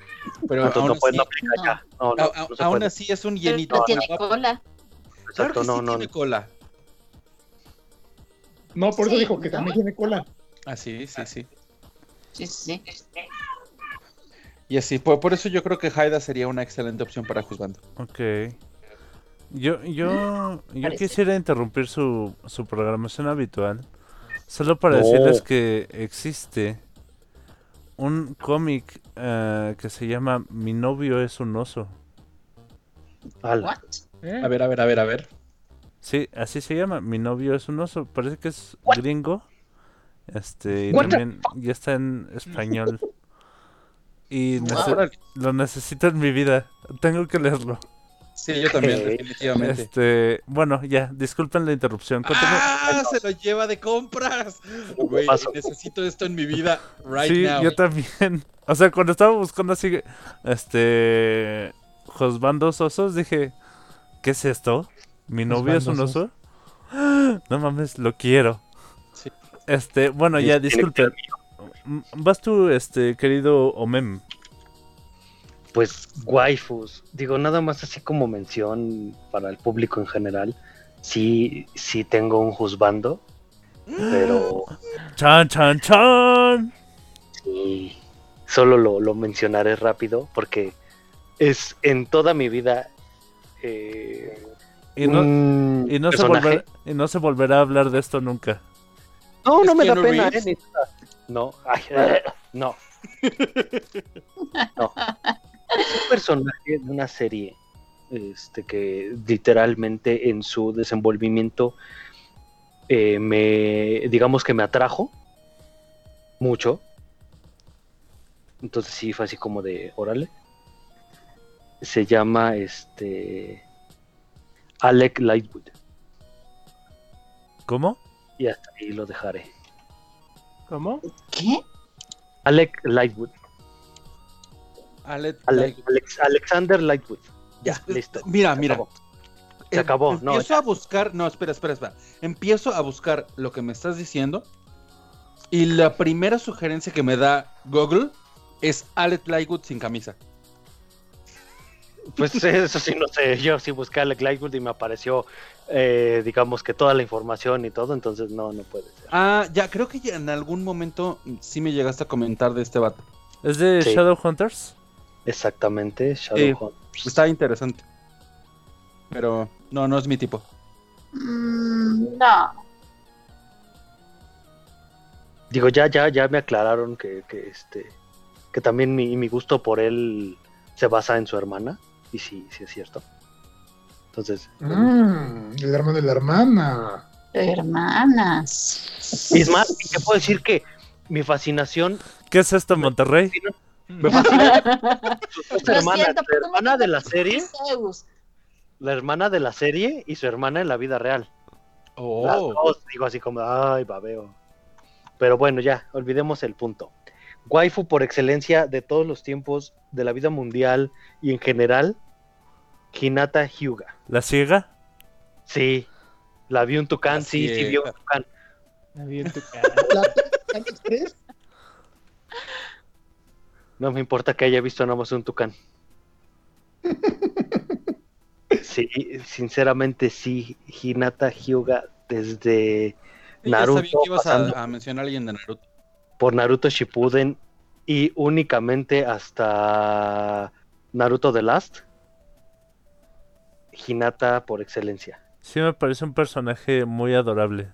pero aún no puede, no así, aplica ya. No, no, a- a- no se aún así es un Pero llenito. no tiene guapo. cola. Claro Exacto, que no, sí no. tiene cola. No, por eso Sí, dijo que ¿no? también tiene cola. Ah, sí, sí, sí. Sí, sí. Y así, por, por eso yo creo que Haida sería una excelente opción para juzgando. Ok. Yo, yo, yo Parece. quisiera interrumpir su, su programación habitual. Solo para decirles que existe un cómic eh, que se llama Mi novio es un oso. Ala. ¿Eh? A ver, a ver, a ver, a ver. Sí, así se llama. Mi novio es un oso. Parece que es gringo. Este, y también ya está en español. Y nece- lo necesito en mi vida. Tengo que leerlo. Sí, yo también, definitivamente. Este, bueno, ya, disculpen la interrupción. ¡Ah! Se lo lleva de compras. Güey, necesito esto en mi vida right sí, now. yo también. O sea, cuando estaba buscando así, este, Josbandos osos, dije, ¿qué es esto? ¿Mi novio es un oso? No mames, lo quiero. Sí. Este, bueno, ya, disculpen. Mm, Vas tú, este, querido Omem. Pues waifus, digo nada más así como mención para el público en general. Sí, sí tengo un juzbando, pero Chan, chan, chan. sí, solo lo, lo mencionaré rápido porque es en toda mi vida eh, Y no, un y no se volverá, y no se volverá a hablar de esto nunca. No, ¿Es no me da pena, eh. No, ay, eh, no. No. Es un personaje de una serie este, que literalmente en su desenvolvimiento eh, me, digamos que me atrajo mucho. Entonces sí fue así como de, órale. Se llama este Alec Lightwood. ¿Cómo? Y hasta ahí lo dejaré. ¿Cómo? ¿Qué? Alec Lightwood. Ale- Ale- Alex- Alexander Lightwood. Ya, listo. Mira, Se mira. acabó. Se acabó, no, Empiezo a buscar. No, espera, espera, espera. Empiezo a buscar lo que me estás diciendo. Y la primera sugerencia que me da Google es Alec Lightwood sin camisa. Pues eso sí, no sé. Yo sí busqué a Alec Lightwood y me apareció, eh, digamos que toda la información y todo, entonces no, no puede ser. Ah, ya, creo que ya en algún momento sí me llegaste a comentar de este vato. ¿Es de Sí. Shadowhunters? Exactamente, Sí. Shadowhunters. Está interesante. Pero no, no es mi tipo. Mm, no. Digo, ya, ya, ya me aclararon que, que este, que también mi, mi gusto por él se basa en su hermana. Y sí, sí es cierto. Entonces, Mm, el hermano de la hermana. Hermanas. y es más, te puedo decir que mi fascinación, ¿Qué es esto, Monterrey? Me fascina su hermana, siento, la hermana de la serie, Zeus. la hermana de la serie y su hermana en la vida real. Las Oh, dos, digo así como, ay, babeo. Pero bueno, ya, olvidemos el punto. Waifu por excelencia de todos los tiempos de la vida mundial y en general, Hinata Hyuga. ¿La ciega? Sí, la vi un tucán, La sí, sí vio un tucán. La vi en tu cara. La Express. No me importa que haya visto nada más un tucán. Sí, sinceramente sí, Hinata Hyuga desde Sí, ya sabía Naruto, que ibas a, a mencionar a alguien de Naruto. por Naruto Shippuden y únicamente hasta Naruto The Last. Hinata por excelencia. Sí, me parece un personaje muy adorable.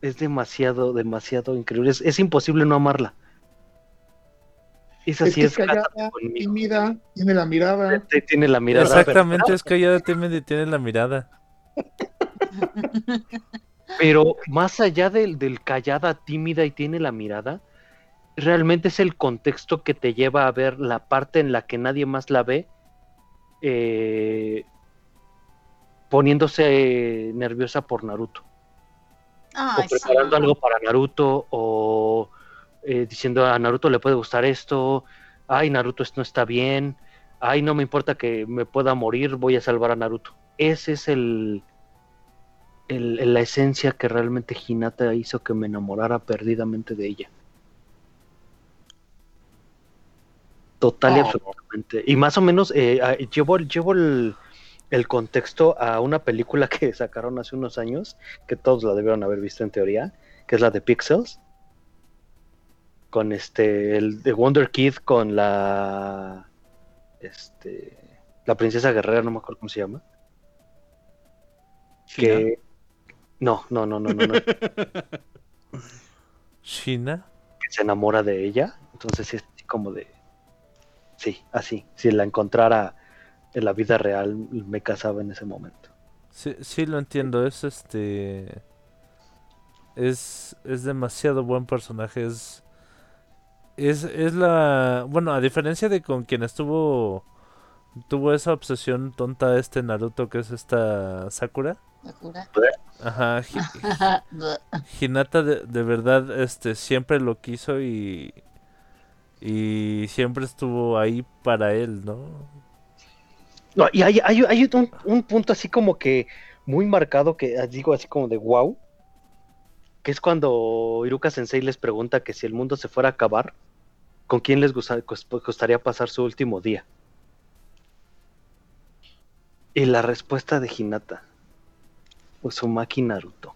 Es demasiado, demasiado increíble. Es, es imposible no amarla. Esa Es sí que es, es callada, tímida, tiene la mirada. Te- Tiene la mirada. Exactamente, es callada, tímida y tiene la mirada. Pero más allá del, del callada, tímida y tiene la mirada, realmente es el contexto que te lleva a ver la parte en la que nadie más la ve, eh, poniéndose nerviosa por Naruto, Ay, o preparando sí. algo para Naruto, o eh, diciendo a Naruto le puede gustar esto, ay Naruto esto no está bien, ay no me importa que me pueda morir, voy a salvar a Naruto. Ese es el, la esencia que realmente Hinata hizo que me enamorara perdidamente de ella. Total y Oh. absolutamente. Y más o menos eh, llevo, llevo el, el contexto a una película que sacaron hace unos años, que todos la debieron haber visto en teoría, que es la de Pixels. Con este, el de Wonder Kid con la, este, la princesa guerrera, no me acuerdo cómo se llama. Que, no, no, no, no, no, no. ¿China? que se enamora de ella. Entonces es como de. Sí, así. Si la encontrara en la vida real me casaba en ese momento. Sí, sí lo entiendo, es este... Es, es demasiado buen personaje, es... Es, es la... Bueno, a diferencia de con quien estuvo... Tuvo esa obsesión tonta este Naruto que es esta Sakura. Sakura. Ajá, Hi- Hinata de, de verdad este siempre lo quiso y y siempre estuvo ahí para él, ¿no? No, y hay, hay, hay un, un punto así como que muy marcado que ah, digo así como de wow, que es cuando Iruka Sensei les pregunta que si el mundo se fuera a acabar, ¿con quién les gusta- cos- gustaría pasar su último día? Y la respuesta de Hinata, Uzumaki Naruto.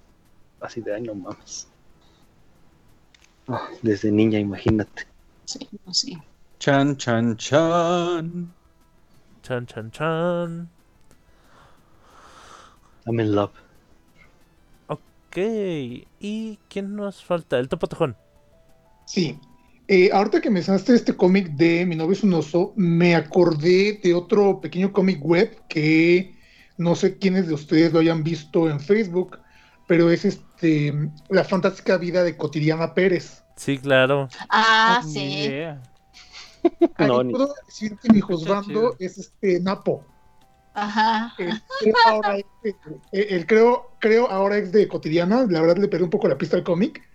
Así de, ay, no mames. Ah, desde niña, imagínate. Sí, no, sí. Chan, chan, chan. Chan chan chan. I'm in love. Ok, ¿y quién nos falta? El Topo Tojón. Sí. Eh, ahorita que mencionaste este cómic de Mi novio es un oso, me acordé de otro pequeño cómic web que no sé quiénes de ustedes lo hayan visto en Facebook, pero es este La fantástica vida de Cotidiana Pérez. Sí, claro. Ah, Ni sí. idea. Ahí No, ni- puedo decir que mi juzgando es este Napo. Ajá. El creo ahora es eh, el creo, creo ahora es de Cotidiana, la verdad le perdí un poco la pista al cómic.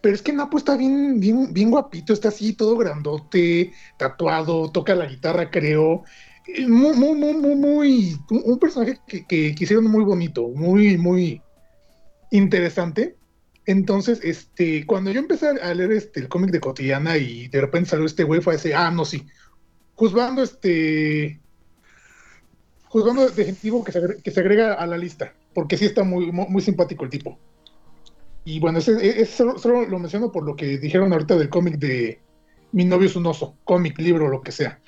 Pero es que Napo está bien, bien, bien guapito, está así todo grandote, tatuado, toca la guitarra, creo. Eh, Muy, muy, muy, muy, muy- un, personaje que, que, muy bonito, muy, muy interesante. Entonces, este, cuando yo empecé a leer este, el cómic de Cotidiana y de repente salió este güey, fue ese, ah, no, sí. Juzgando este. Juzgando definitivo que se, que se agrega a la lista, porque sí está muy, muy simpático el tipo. Y bueno, ese, ese solo, solo lo menciono por lo que dijeron ahorita del cómic de Mi novio es un oso, cómic, libro, lo que sea.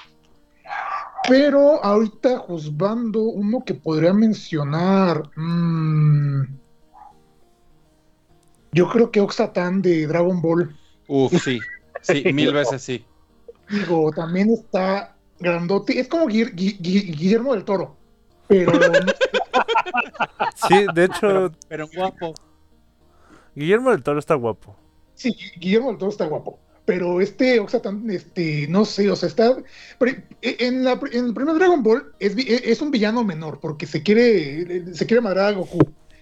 Pero ahorita juzgando uno que podría mencionar. mm, yo creo que Oxatan de Dragon Ball. Uf, sí. Sí, mil veces sí. Digo, también está grandote. Es como Guir- Gui- Gui- Guillermo del Toro. Pero Sí, de hecho, Pero guapo. Guillermo del Toro está guapo. sí, Guillermo del Toro está guapo. Pero este Oxatan, este, no sé, o sea, está. pero En, la, en el primer Dragon Ball es, vi- es un villano menor, porque se quiere, se quiere madrar a Goku.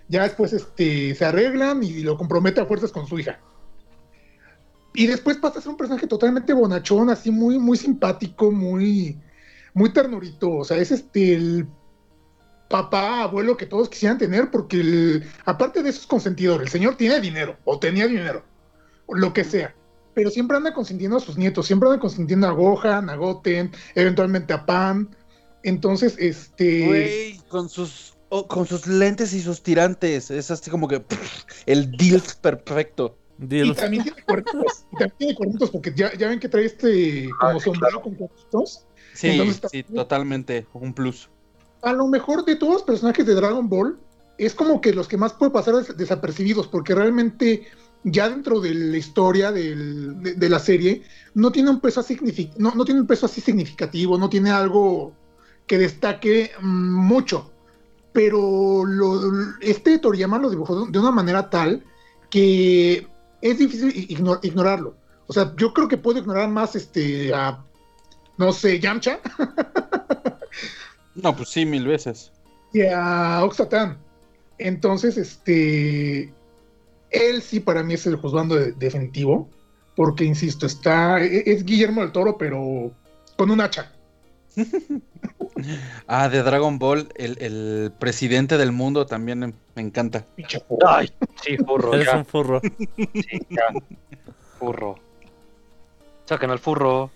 Ya después este, se arreglan y lo compromete a fuerzas con su hija. Y después pasa a ser un personaje totalmente bonachón, así muy, muy simpático, muy, muy ternurito. O sea, es este el papá, abuelo que todos quisieran tener, porque el- aparte de esos consentidores, el señor tiene dinero, o tenía dinero, o lo que sea. Pero siempre anda consintiendo a sus nietos, siempre anda consintiendo a Gohan, a Goten, eventualmente a Pan. Entonces, este. Güey, con sus, oh, con sus lentes y sus tirantes. Es así como que pff, el deal perfecto. Y también tiene cuernitos, y también tiene cuernitos, porque ya, ya ven que trae este como sombrero con cuernitos. Sí, Entonces, sí, totalmente. Un plus. A lo mejor de todos los personajes de Dragon Ball, es como que los que más puede pasar des- desapercibidos, porque realmente ya dentro de la historia de, la serie, no tiene un peso así, no, tiene un peso así significativo, no tiene algo que destaque mm, mucho. Pero este Toriyama lo dibujó de una manera tal que es difícil ignorarlo. O sea, yo creo que puedo ignorar más este a, no sé, Yamcha No, pues sí, mil veces. y a Oxatan. Entonces, este, él sí para mí es el juzgando de- definitivo, porque insisto, está, e- es Guillermo del Toro, pero con un hacha. Ah, de Dragon Ball, el, el presidente del mundo también me- me encanta. Ay, sí, furro, ya, un furro. sí, ya. Furro. Saquen al furro.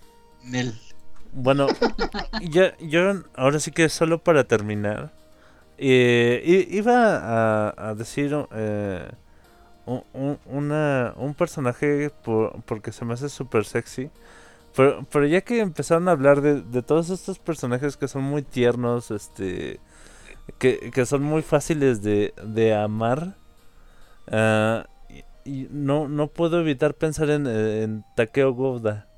Nel. Bueno, ya, yo ahora sí que solo para terminar, eh, iba a, decir eh, un, un- personaje por- porque se me hace súper sexy, pero, pero ya que empezaron a hablar de, de todos estos personajes que son muy tiernos, este, que, que son muy fáciles de, de amar, ah, y no, no puedo evitar pensar en, en Takeo Gouda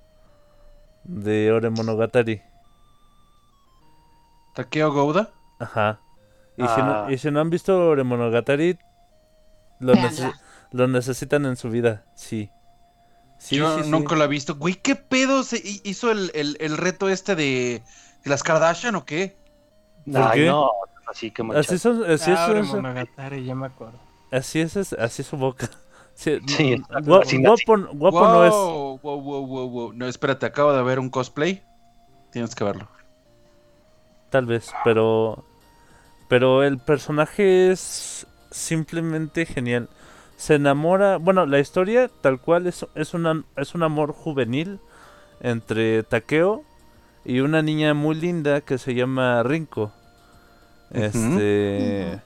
de Ore Monogatari. Takeo Gouda. Ajá. Y, si Ah. no, y si no han visto Oremonogatari, lo, Véanla. nece- lo necesitan en su vida, sí. Sí, Yo sí, sí. nunca lo he visto. Güey, ¿qué pedo se hi- hizo el, el- el reto este de, de las Kardashian o qué? ¿Por Ay, qué? no, así que. Así, son, así, es, Abre es- Monogatari, ya me acuerdo. así es, es- así es su boca. Sí, Sí, guapo, guapo no es. Wow, wow, wow, wow, wow. No, espérate, acabo de ver un cosplay. Tienes que verlo. Tal vez, pero. Pero el personaje es simplemente genial. Se enamora. Bueno, la historia, tal cual, es, es, una, es un amor juvenil entre Takeo y una niña muy linda que se llama Rinko. Este.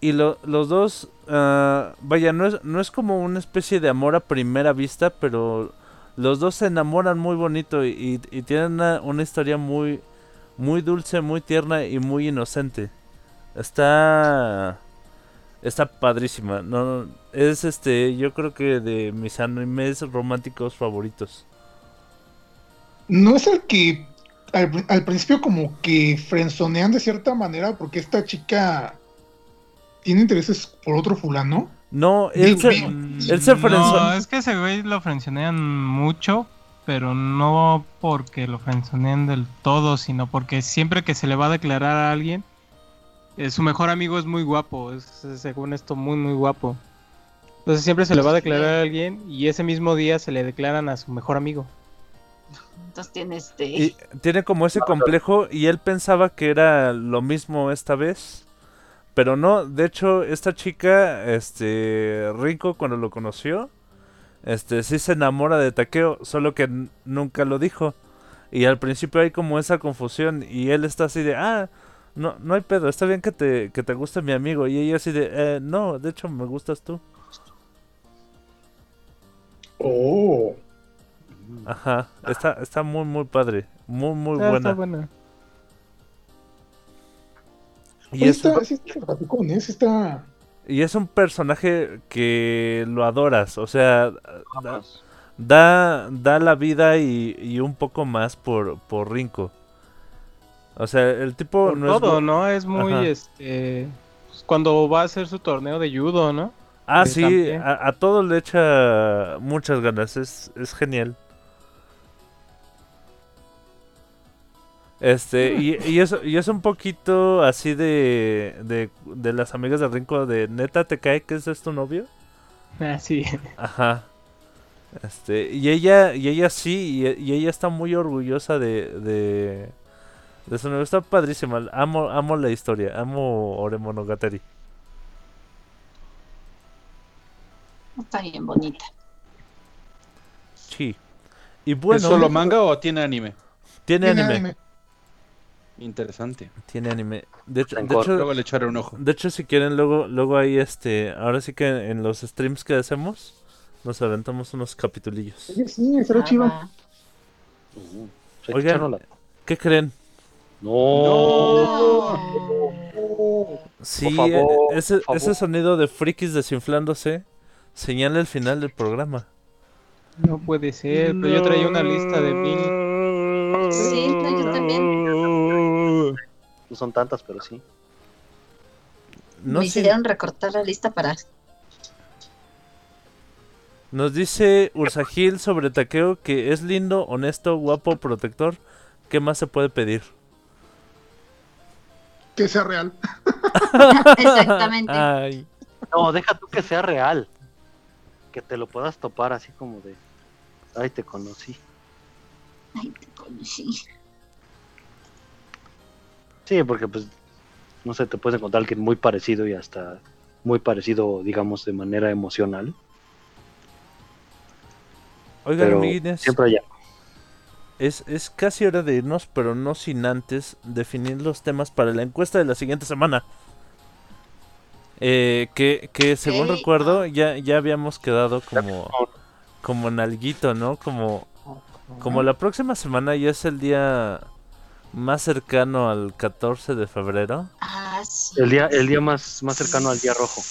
Y lo- los dos. ah, vaya, no es, no es como una especie de amor a primera vista, pero los dos se enamoran muy bonito y, y- tienen una, una historia muy, muy dulce, muy tierna y muy inocente. Está. Está padrísima. No, es este, yo creo que de mis animes románticos favoritos. No es el que al principio como que frenzonean de cierta manera porque esta chica tiene intereses por otro fulano. No, él se, él se No, es que ese güey lo frenzonean mucho, pero no porque lo frenzonean del todo, sino porque siempre que se le va a declarar a alguien, eh, su mejor amigo es muy guapo, es, según esto muy muy guapo. Entonces siempre se le va a declarar a alguien y ese mismo día se le declaran a su mejor amigo. Entonces tiene este. Y tiene como ese complejo y él pensaba que era lo mismo esta vez. Pero no, de hecho, esta chica, este, Rinko, cuando lo conoció, este, sí se enamora de Takeo, solo que nunca lo dijo. Y al principio hay como esa confusión y él está así de, ah, no, no hay pedo, está bien que te, que te guste mi amigo. Y ella así de, eh, no, de hecho me gustas tú. Oh. Ajá, está, está muy, muy padre, muy, muy Ah, buena. Está buena. Y es, está, sí está simpaticón, ¿eh? Sí está... y es un personaje que lo adoras, o sea, da, Vamos. da, da la vida y, y un poco más por, por Rinko. O sea, el tipo Por no es... todo, go- ¿no? Es muy, Ajá. este... pues, Cuando va a hacer su torneo de judo, ¿no? Ah, Sí, a, a todo le echa muchas ganas, es, es genial. Este, y, y, es, y es un poquito así de, de, de las amigas de Rinko de neta te cae que ese es tu novio. Ah, sí. Ajá. Este, y ella, y ella sí, y, y ella está muy orgullosa de, de, de su novio. Está padrísima. Amo, amo la historia, amo Oremonogatari. Está bien bonita. Sí. Y bueno, ¿Es solo manga o tiene anime? tiene tiene anime. anime. Interesante. Tiene anime. De hecho, de hecho, Luego le echaré un ojo. de hecho, si quieren, luego, luego ahí, este, ahora sí que en los streams que hacemos, nos aventamos unos capitulillos. Oye, sí, estará Ah, chido. va. Uh, Oigan. ¿Qué creen? No. No. Sí, favor, e- ese, por ese favor. sonido de frikis desinflándose señala el final del programa. No puede ser, pero yo traía una lista de mil. Sí, no, yo también. No son tantas, pero sí. No Me hicieron recortar la lista para. Nos dice Ursagil sobre Takeo que es lindo, honesto, guapo, protector. ¿Qué más se puede pedir? Que sea real. Exactamente. Ay, No, deja tú que sea real. Que te lo puedas topar así como de. Ay, te conocí. Ay, te conocí. Sí, porque pues. No sé, te puedes encontrar alguien muy parecido y hasta muy parecido, digamos, de manera emocional. oigan, amiguines, siempre algo. es, es casi hora de irnos, pero no sin antes definir los temas para la encuesta de la siguiente semana. Eh, que, que según recuerdo, ya, ya habíamos quedado como, como en alguito, ¿no? Como, como la próxima semana ya es el día más cercano al 14 de febrero, Ah, sí. El día, el día más, más cercano al día rojo.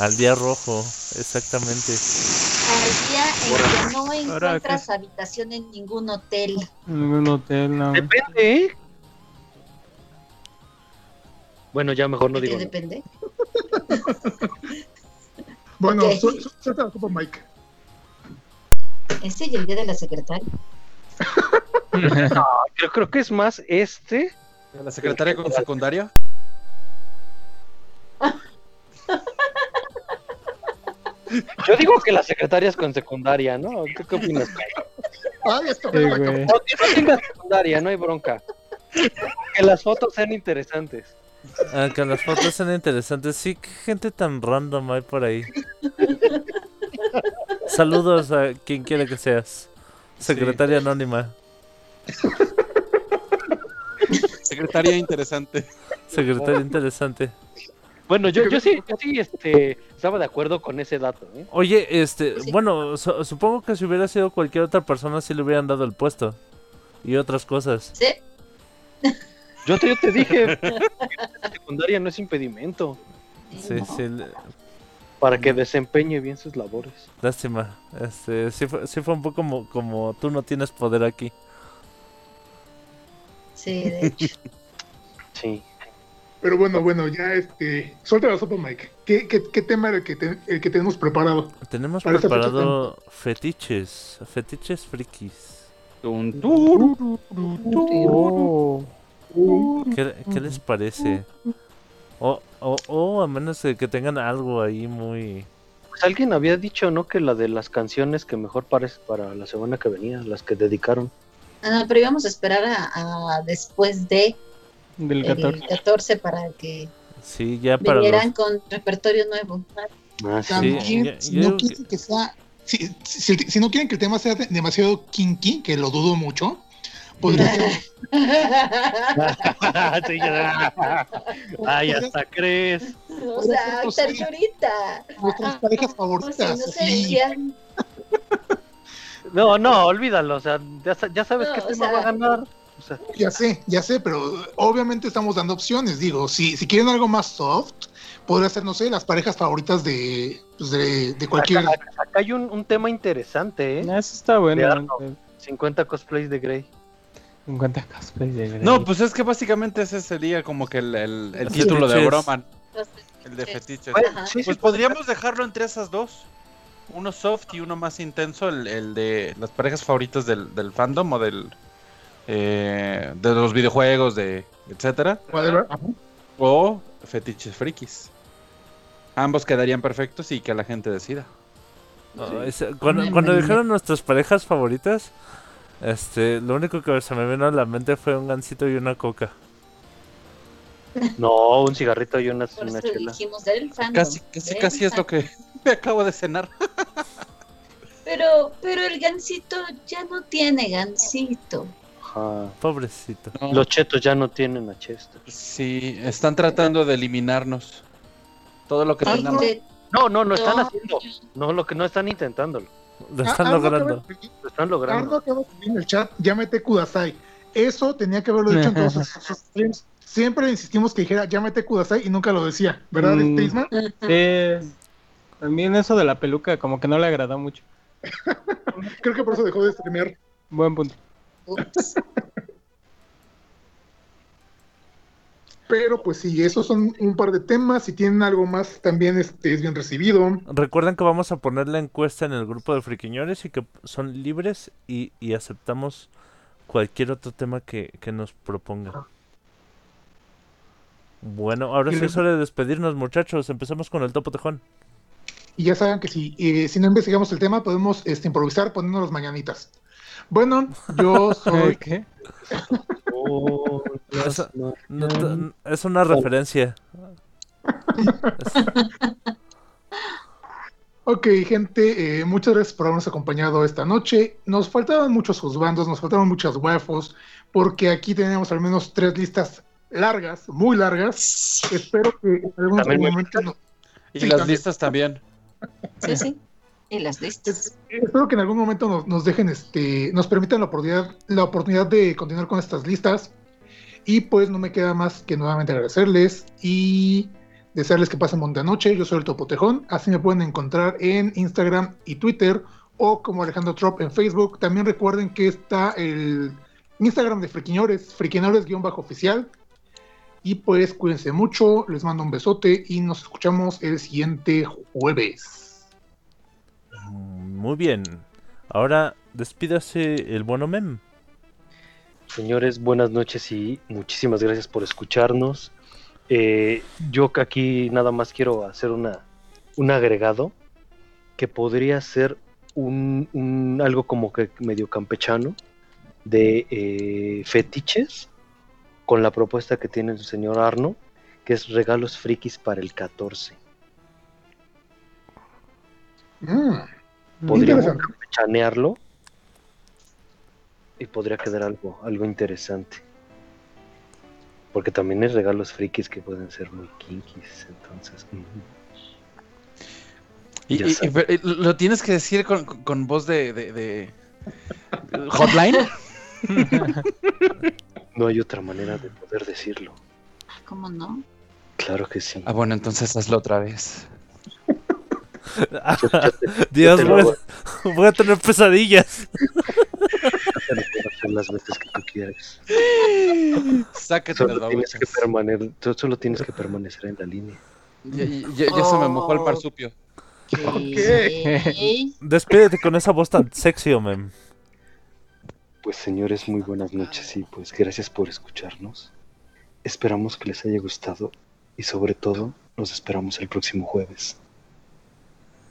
al día rojo, exactamente. Al día en que no encuentras habitación en ningún hotel. En un hotel, no. Depende, ¿eh? Bueno, ya mejor no ¿De digo. depende? Bueno, Ok. su- su- suelta la sopa, Mike. ¿Ese y el día de la secretaria? Creo, creo que es más este. ¿La secretaria con secundaria? Yo digo que las secretarias con secundaria, ¿no? ¿Tú qué opinas? Ay, esto Sí, güey. No, que no tenga secundaria, no hay bronca. Que las fotos sean interesantes. Ah, que las fotos son interesantes. Sí, qué gente tan random hay por ahí. Saludos a quien quiera que seas. Secretaria anónima. Secretaria interesante. Secretaria interesante. Bueno, yo, yo sí, yo sí este, estaba de acuerdo con ese dato. ¿eh? Oye, este, Sí. bueno, su- supongo que si hubiera sido cualquier otra persona sí le hubieran dado el puesto. Y otras cosas. ¿Sí? Yo te, yo te dije, secundaria no es impedimento Sí, sí, le- para que desempeñe bien sus labores. lástima. Este, sí fue, sí fue un poco como, como tú no tienes poder aquí. Sí, de hecho. Sí. Pero bueno, bueno, ya este. Suelta la sopa, Mike. ¿Qué, qué, qué tema era el que, te- el que tenemos preparado? Tenemos preparado fetiches, fetiches frikis. ¿Qué, qué les parece? O, o, o a menos de que tengan algo ahí muy... Pues alguien había dicho, ¿no? Que la de las canciones que mejor parece para la semana que venía, las que dedicaron. Ah, no, pero íbamos a esperar a, a después de del el 14. 14 para que Sí, ya para los... vinieran con repertorio nuevo. Ah, sí. También, ya- si no quieren que sea. Si, si, si no quieren que el tema sea de- demasiado kinky, que lo dudo mucho, podría ser. Sí, ya. Ay, hasta crees. o sea, ternurita. Nuestras parejas O favoritas. sea, no. No, no, olvídalo. O sea, ya, ya sabes No, que o este sea- va a ganar. O sea, Ya sé, ya sé, pero obviamente estamos dando opciones. Digo, si, si quieren algo más soft, podría ser, no sé, las parejas favoritas de, pues, de, de cualquier. acá, acá hay un, un tema interesante, ¿eh? Eso está bueno. Learno. eh, 50 cosplays de Grey. 50 cosplays de Grey. No, pues es que básicamente ese sería como que el, el- título de fetiches. Broman, el de fetiches. Bueno, sí, Pues podríamos dejarlo entre esas dos. Uno soft y uno más intenso, el, el de las parejas favoritas del, del fandom o del eh, de los videojuegos, de etcétera. O fetiches frikis. Ambos quedarían perfectos y que la gente decida. No, cuando, cuando dijeron nuestras parejas favoritas, este, lo único que se me vino a la mente fue un gansito y una coca. No, un cigarrito y una, Por una eso chela. dijimos del fandom. Casi, casi, del casi es lo que me acabo de cenar. Pero, pero el gansito ya no tiene gansito. Pobrecito. Los chetos ya no tienen a Chester. Sí, están tratando de eliminarnos. Todo lo que Ay, tengamos. de- No, no, no están haciendo. No, lo que no están intentándolo. Lo Ah, están algo logrando. Lo están Algo logrando. acaba de escribir en el chat, llámete Kudasai. Eso tenía que haberlo dicho en todos sus, streams. Siempre insistimos que dijera llámete Kudasai y nunca lo decía, ¿verdad, Mm. También eso de la peluca como que no le agradó mucho. Creo que por eso dejó de streamear. Buen punto. Pero pues sí, esos son un par de temas. Si tienen algo más, también este, es bien recibido. Recuerden que vamos a poner la encuesta en el grupo de friquiñores y que son libres y, y aceptamos cualquier otro tema que, que nos propongan. Bueno, ahora sí es hora de despedirnos, muchachos. Empezamos con el topo tejón. Y ya saben que si, eh, si no investigamos el tema, podemos este, improvisar poniendo las mañanitas. Bueno, yo soy. ¿Qué? Oh, Eso- no. no t- es una referencia. Es- Ok, gente, eh, muchas gracias por habernos acompañado esta noche. Nos faltaban muchos juzgandos, nos faltaban muchas wafos, porque aquí tenemos al menos tres listas largas, muy largas. Espero que en algún momento no- Y Sí, las también. listas también. Sí, sí. Y las listas. Espero que en algún momento nos, nos dejen, este, nos permitan la oportunidad, la oportunidad de continuar con estas listas. Y pues no me queda más que nuevamente agradecerles y desearles que pasen bonita noche. Yo soy el Topotejón, así me pueden encontrar en Instagram y Twitter o como Alejandro Trop en Facebook. También recuerden que está el Instagram de Friquiñores, Friquiñores-oficial. Y pues cuídense mucho, les mando un besote y nos escuchamos el siguiente jueves. Mm, Muy bien. Ahora despídase el bueno Mem. Señores, buenas noches y muchísimas gracias por escucharnos. Eh, yo que aquí nada más quiero hacer una, un agregado que podría ser un, un- algo como que medio campechano de eh, fetiches con la propuesta que tiene el señor Arno, que es regalos frikis para el 14. Mm, Podríamos campechanearlo y podría quedar algo, algo interesante. Porque también hay regalos frikis que pueden ser muy kinkis, entonces. mm. Y, lo tienes que decir con, con- con voz de, de- de- hotline. No hay otra manera de poder decirlo. ¿Cómo no? Claro que sí. Ah, bueno, entonces hazlo otra vez. Yo Dios, voy, a- voy a tener pesadillas. las veces que tú quieras. Sácate las tienes, que babachas. permanecer, tú solo tienes que permanecer en la línea. Ya, ya- ya se me mojó el Oh. marsupio. Ok. Despídete con esa voz tan sexy, oh, Mem. Pues señores, muy buenas noches y pues gracias por escucharnos. Esperamos que les haya gustado y sobre todo los esperamos el próximo jueves.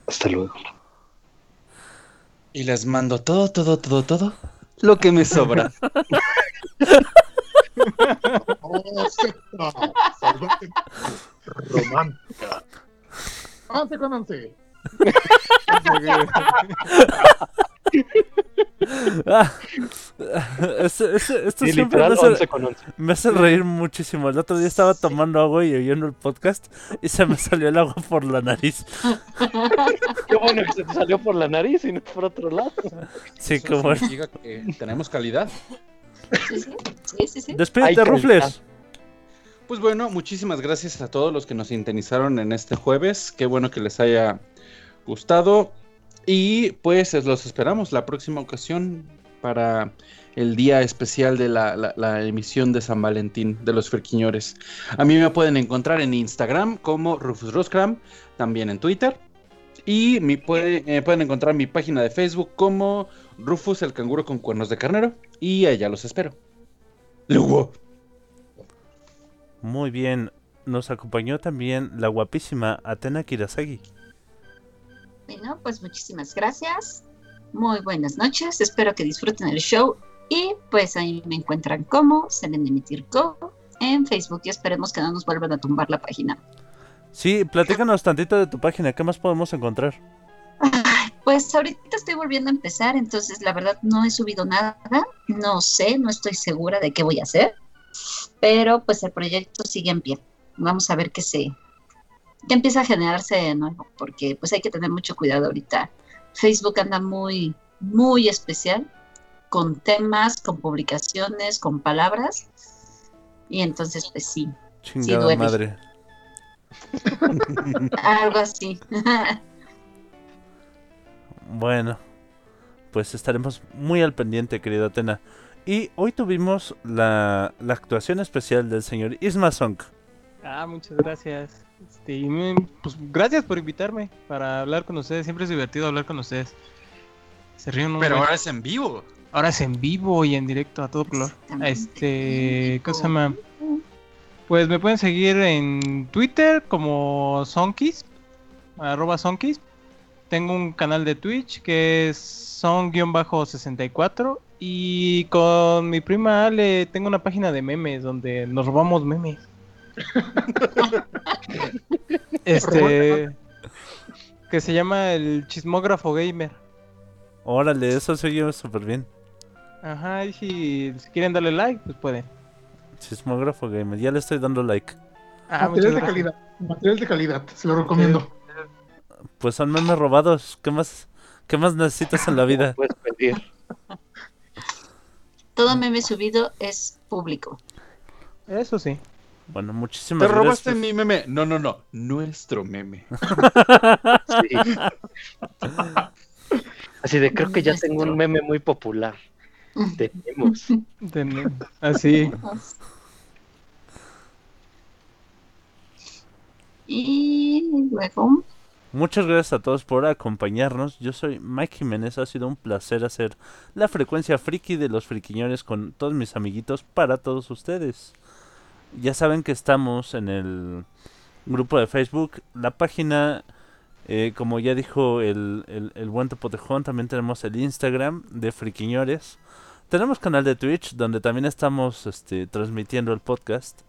Hasta luego. Y les mando todo, todo, todo, todo. Lo que me sobra. Oh, secta romántica. Avance, cónanse. Ah, esto Sí, siempre me hace, 11 con 11. me hace reír muchísimo. El otro día estaba tomando agua y oyendo el podcast y se me salió el agua por la nariz. Qué bueno que se te salió por la nariz y no por otro lado. Sí, Eso como... significa que tenemos calidad. Sí, sí, sí. Despídete, Rufles. Pues bueno, muchísimas gracias a todos los que nos sintonizaron en este jueves. Qué bueno que les haya gustado. Y pues es- los esperamos la próxima ocasión para el día especial de la, la- la emisión de San Valentín de los Friquiñores. A mí me pueden encontrar en Instagram como Rufus Roscram, también en Twitter. Y me puede- eh, pueden encontrar mi página de Facebook como Rufus el canguro con cuernos de carnero. Y allá los espero. Luego. Muy bien. Nos acompañó también la guapísima Atena Kirasagi. Bueno, pues muchísimas gracias. Muy buenas noches. Espero que disfruten el show. Y pues ahí me encuentran como Selenemitir Go en Facebook. Y esperemos que no nos vuelvan a tumbar la página. Sí, platícanos tantito de tu página. ¿Qué más podemos encontrar? Pues ahorita estoy volviendo a empezar, entonces la verdad no he subido nada, no sé, no estoy segura de qué voy a hacer, pero pues el proyecto sigue en pie. Vamos a ver qué se, qué empieza a generarse de nuevo, porque pues hay que tener mucho cuidado ahorita. Facebook anda muy, muy especial, con temas, con publicaciones, con palabras, y entonces pues sí, Chingada duele. madre. algo así. Bueno, pues estaremos muy al pendiente, querida Atena. Y hoy tuvimos la, la actuación especial del señor Isma Song. Ah, muchas gracias. Este, y me- pues gracias por invitarme para hablar con ustedes. Siempre es divertido hablar con ustedes. Se ríen un Pero ahora es en vivo. Ahora es en vivo y en directo a todo color. Este, ¿cómo se llama? Pues me pueden seguir en Twitter como Sonkis, arroba Sonkis. Tengo un canal de Twitch que es son-64 y con mi prima Ale tengo una página de memes donde nos robamos memes. Este que se llama el chismógrafo gamer. Órale, eso se oye súper bien. Ajá, y si, si quieren darle like, pues pueden. Sismógrafo Gamer, ya le estoy dando like. Ah, material de calidad. Material de calidad, se lo recomiendo. Pues son memes robados. ¿Qué más, qué más necesitas en la vida? Puedes pedir. Todo meme subido es público. Eso sí. Bueno, muchísimas Te robaste gracias. mi meme. No, no, no. Nuestro meme. Sí. Así de creo que ya tengo un meme muy popular. Tenemos. Ten- Así. Y luego, Muchas gracias a todos por acompañarnos. Yo soy Mike Jiménez. Ha sido un placer hacer la frecuencia friki de los friquiñones con todos mis amiguitos para todos ustedes. Ya saben que estamos en el grupo de Facebook. La página, eh, como ya dijo el, el, el buen Topotejón, también tenemos el Instagram de friquiñores. Tenemos canal de Twitch donde también estamos este, transmitiendo el podcast.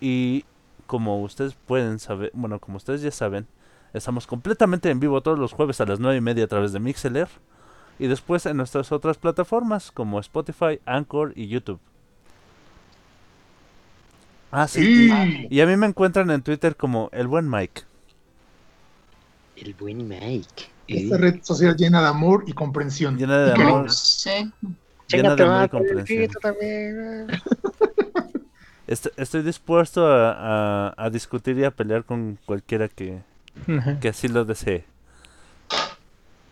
Y como ustedes pueden saber, bueno, como ustedes ya saben, Estamos completamente en vivo todos los jueves a las 9 y media a través de Mixeler. Y después en nuestras otras plataformas como Spotify, Anchor y YouTube. Ah, sí. Y Y a mí me encuentran en Twitter como el buen Mike. El buen Mike. esta red social llena de amor y comprensión. Llena de amor, sí. llena de amor y comprensión. también. Est- estoy dispuesto a, a- a discutir y a pelear con cualquiera que, que así lo desee.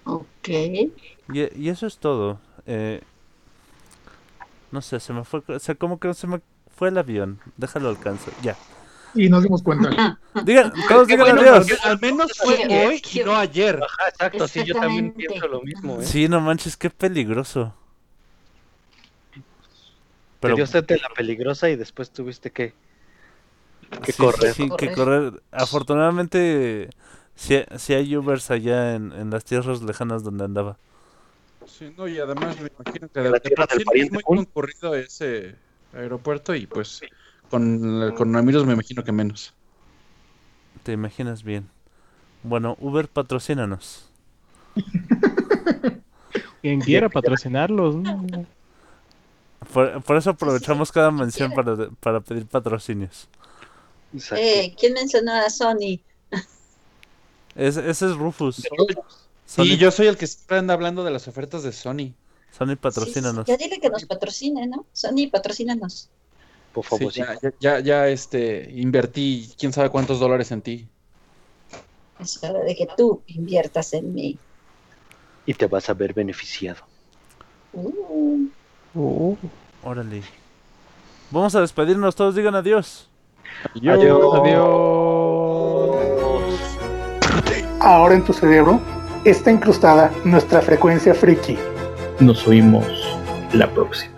Ok. Y, y eso es todo. Eh, no sé, se me fue, o sea, como que se me fue el avión. Déjalo alcanzo. Ya. Y nos dimos cuenta. Digan, todos digan Bueno, adiós. al menos fue hoy y no ayer. Ajá, exacto, sí, yo también pienso lo mismo, ¿eh? Sí, no manches, qué peligroso. Te Pero dio sed de la peligrosa y después tuviste que, que sí, correr. sí, que Correr. Afortunadamente, sí, sí hay Ubers allá en, en las tierras lejanas donde andaba. Sí, no, y además me imagino que En de, la de sí es muy concurrido ese aeropuerto y pues con, con amigos me imagino que menos. Te imaginas bien. Bueno, Uber, patrocínanos. Quien quiera patrocinarlos. ¿no? Por, por eso aprovechamos cada mención para, para pedir patrocinios. Eh, ¿Quién mencionó a Sony? Es- ese es Rufus. Sí, Sony, yo soy el que siempre anda hablando de las ofertas de Sony. Sony, Sí, patrocínanos. ya dile que nos patrocine, ¿no? Sony, patrocínanos. Por Sí, favor, sí. ya, ya, ya, ya, este, invertí quién sabe cuántos dólares en ti. Es hora de que tú inviertas en mí. Y te vas a ver beneficiado. Uh, Uh, Órale. Vamos a despedirnos, todos digan adiós. Adiós. adiós. Ahora en tu cerebro está incrustada nuestra frecuencia friki. Nos oímos la próxima.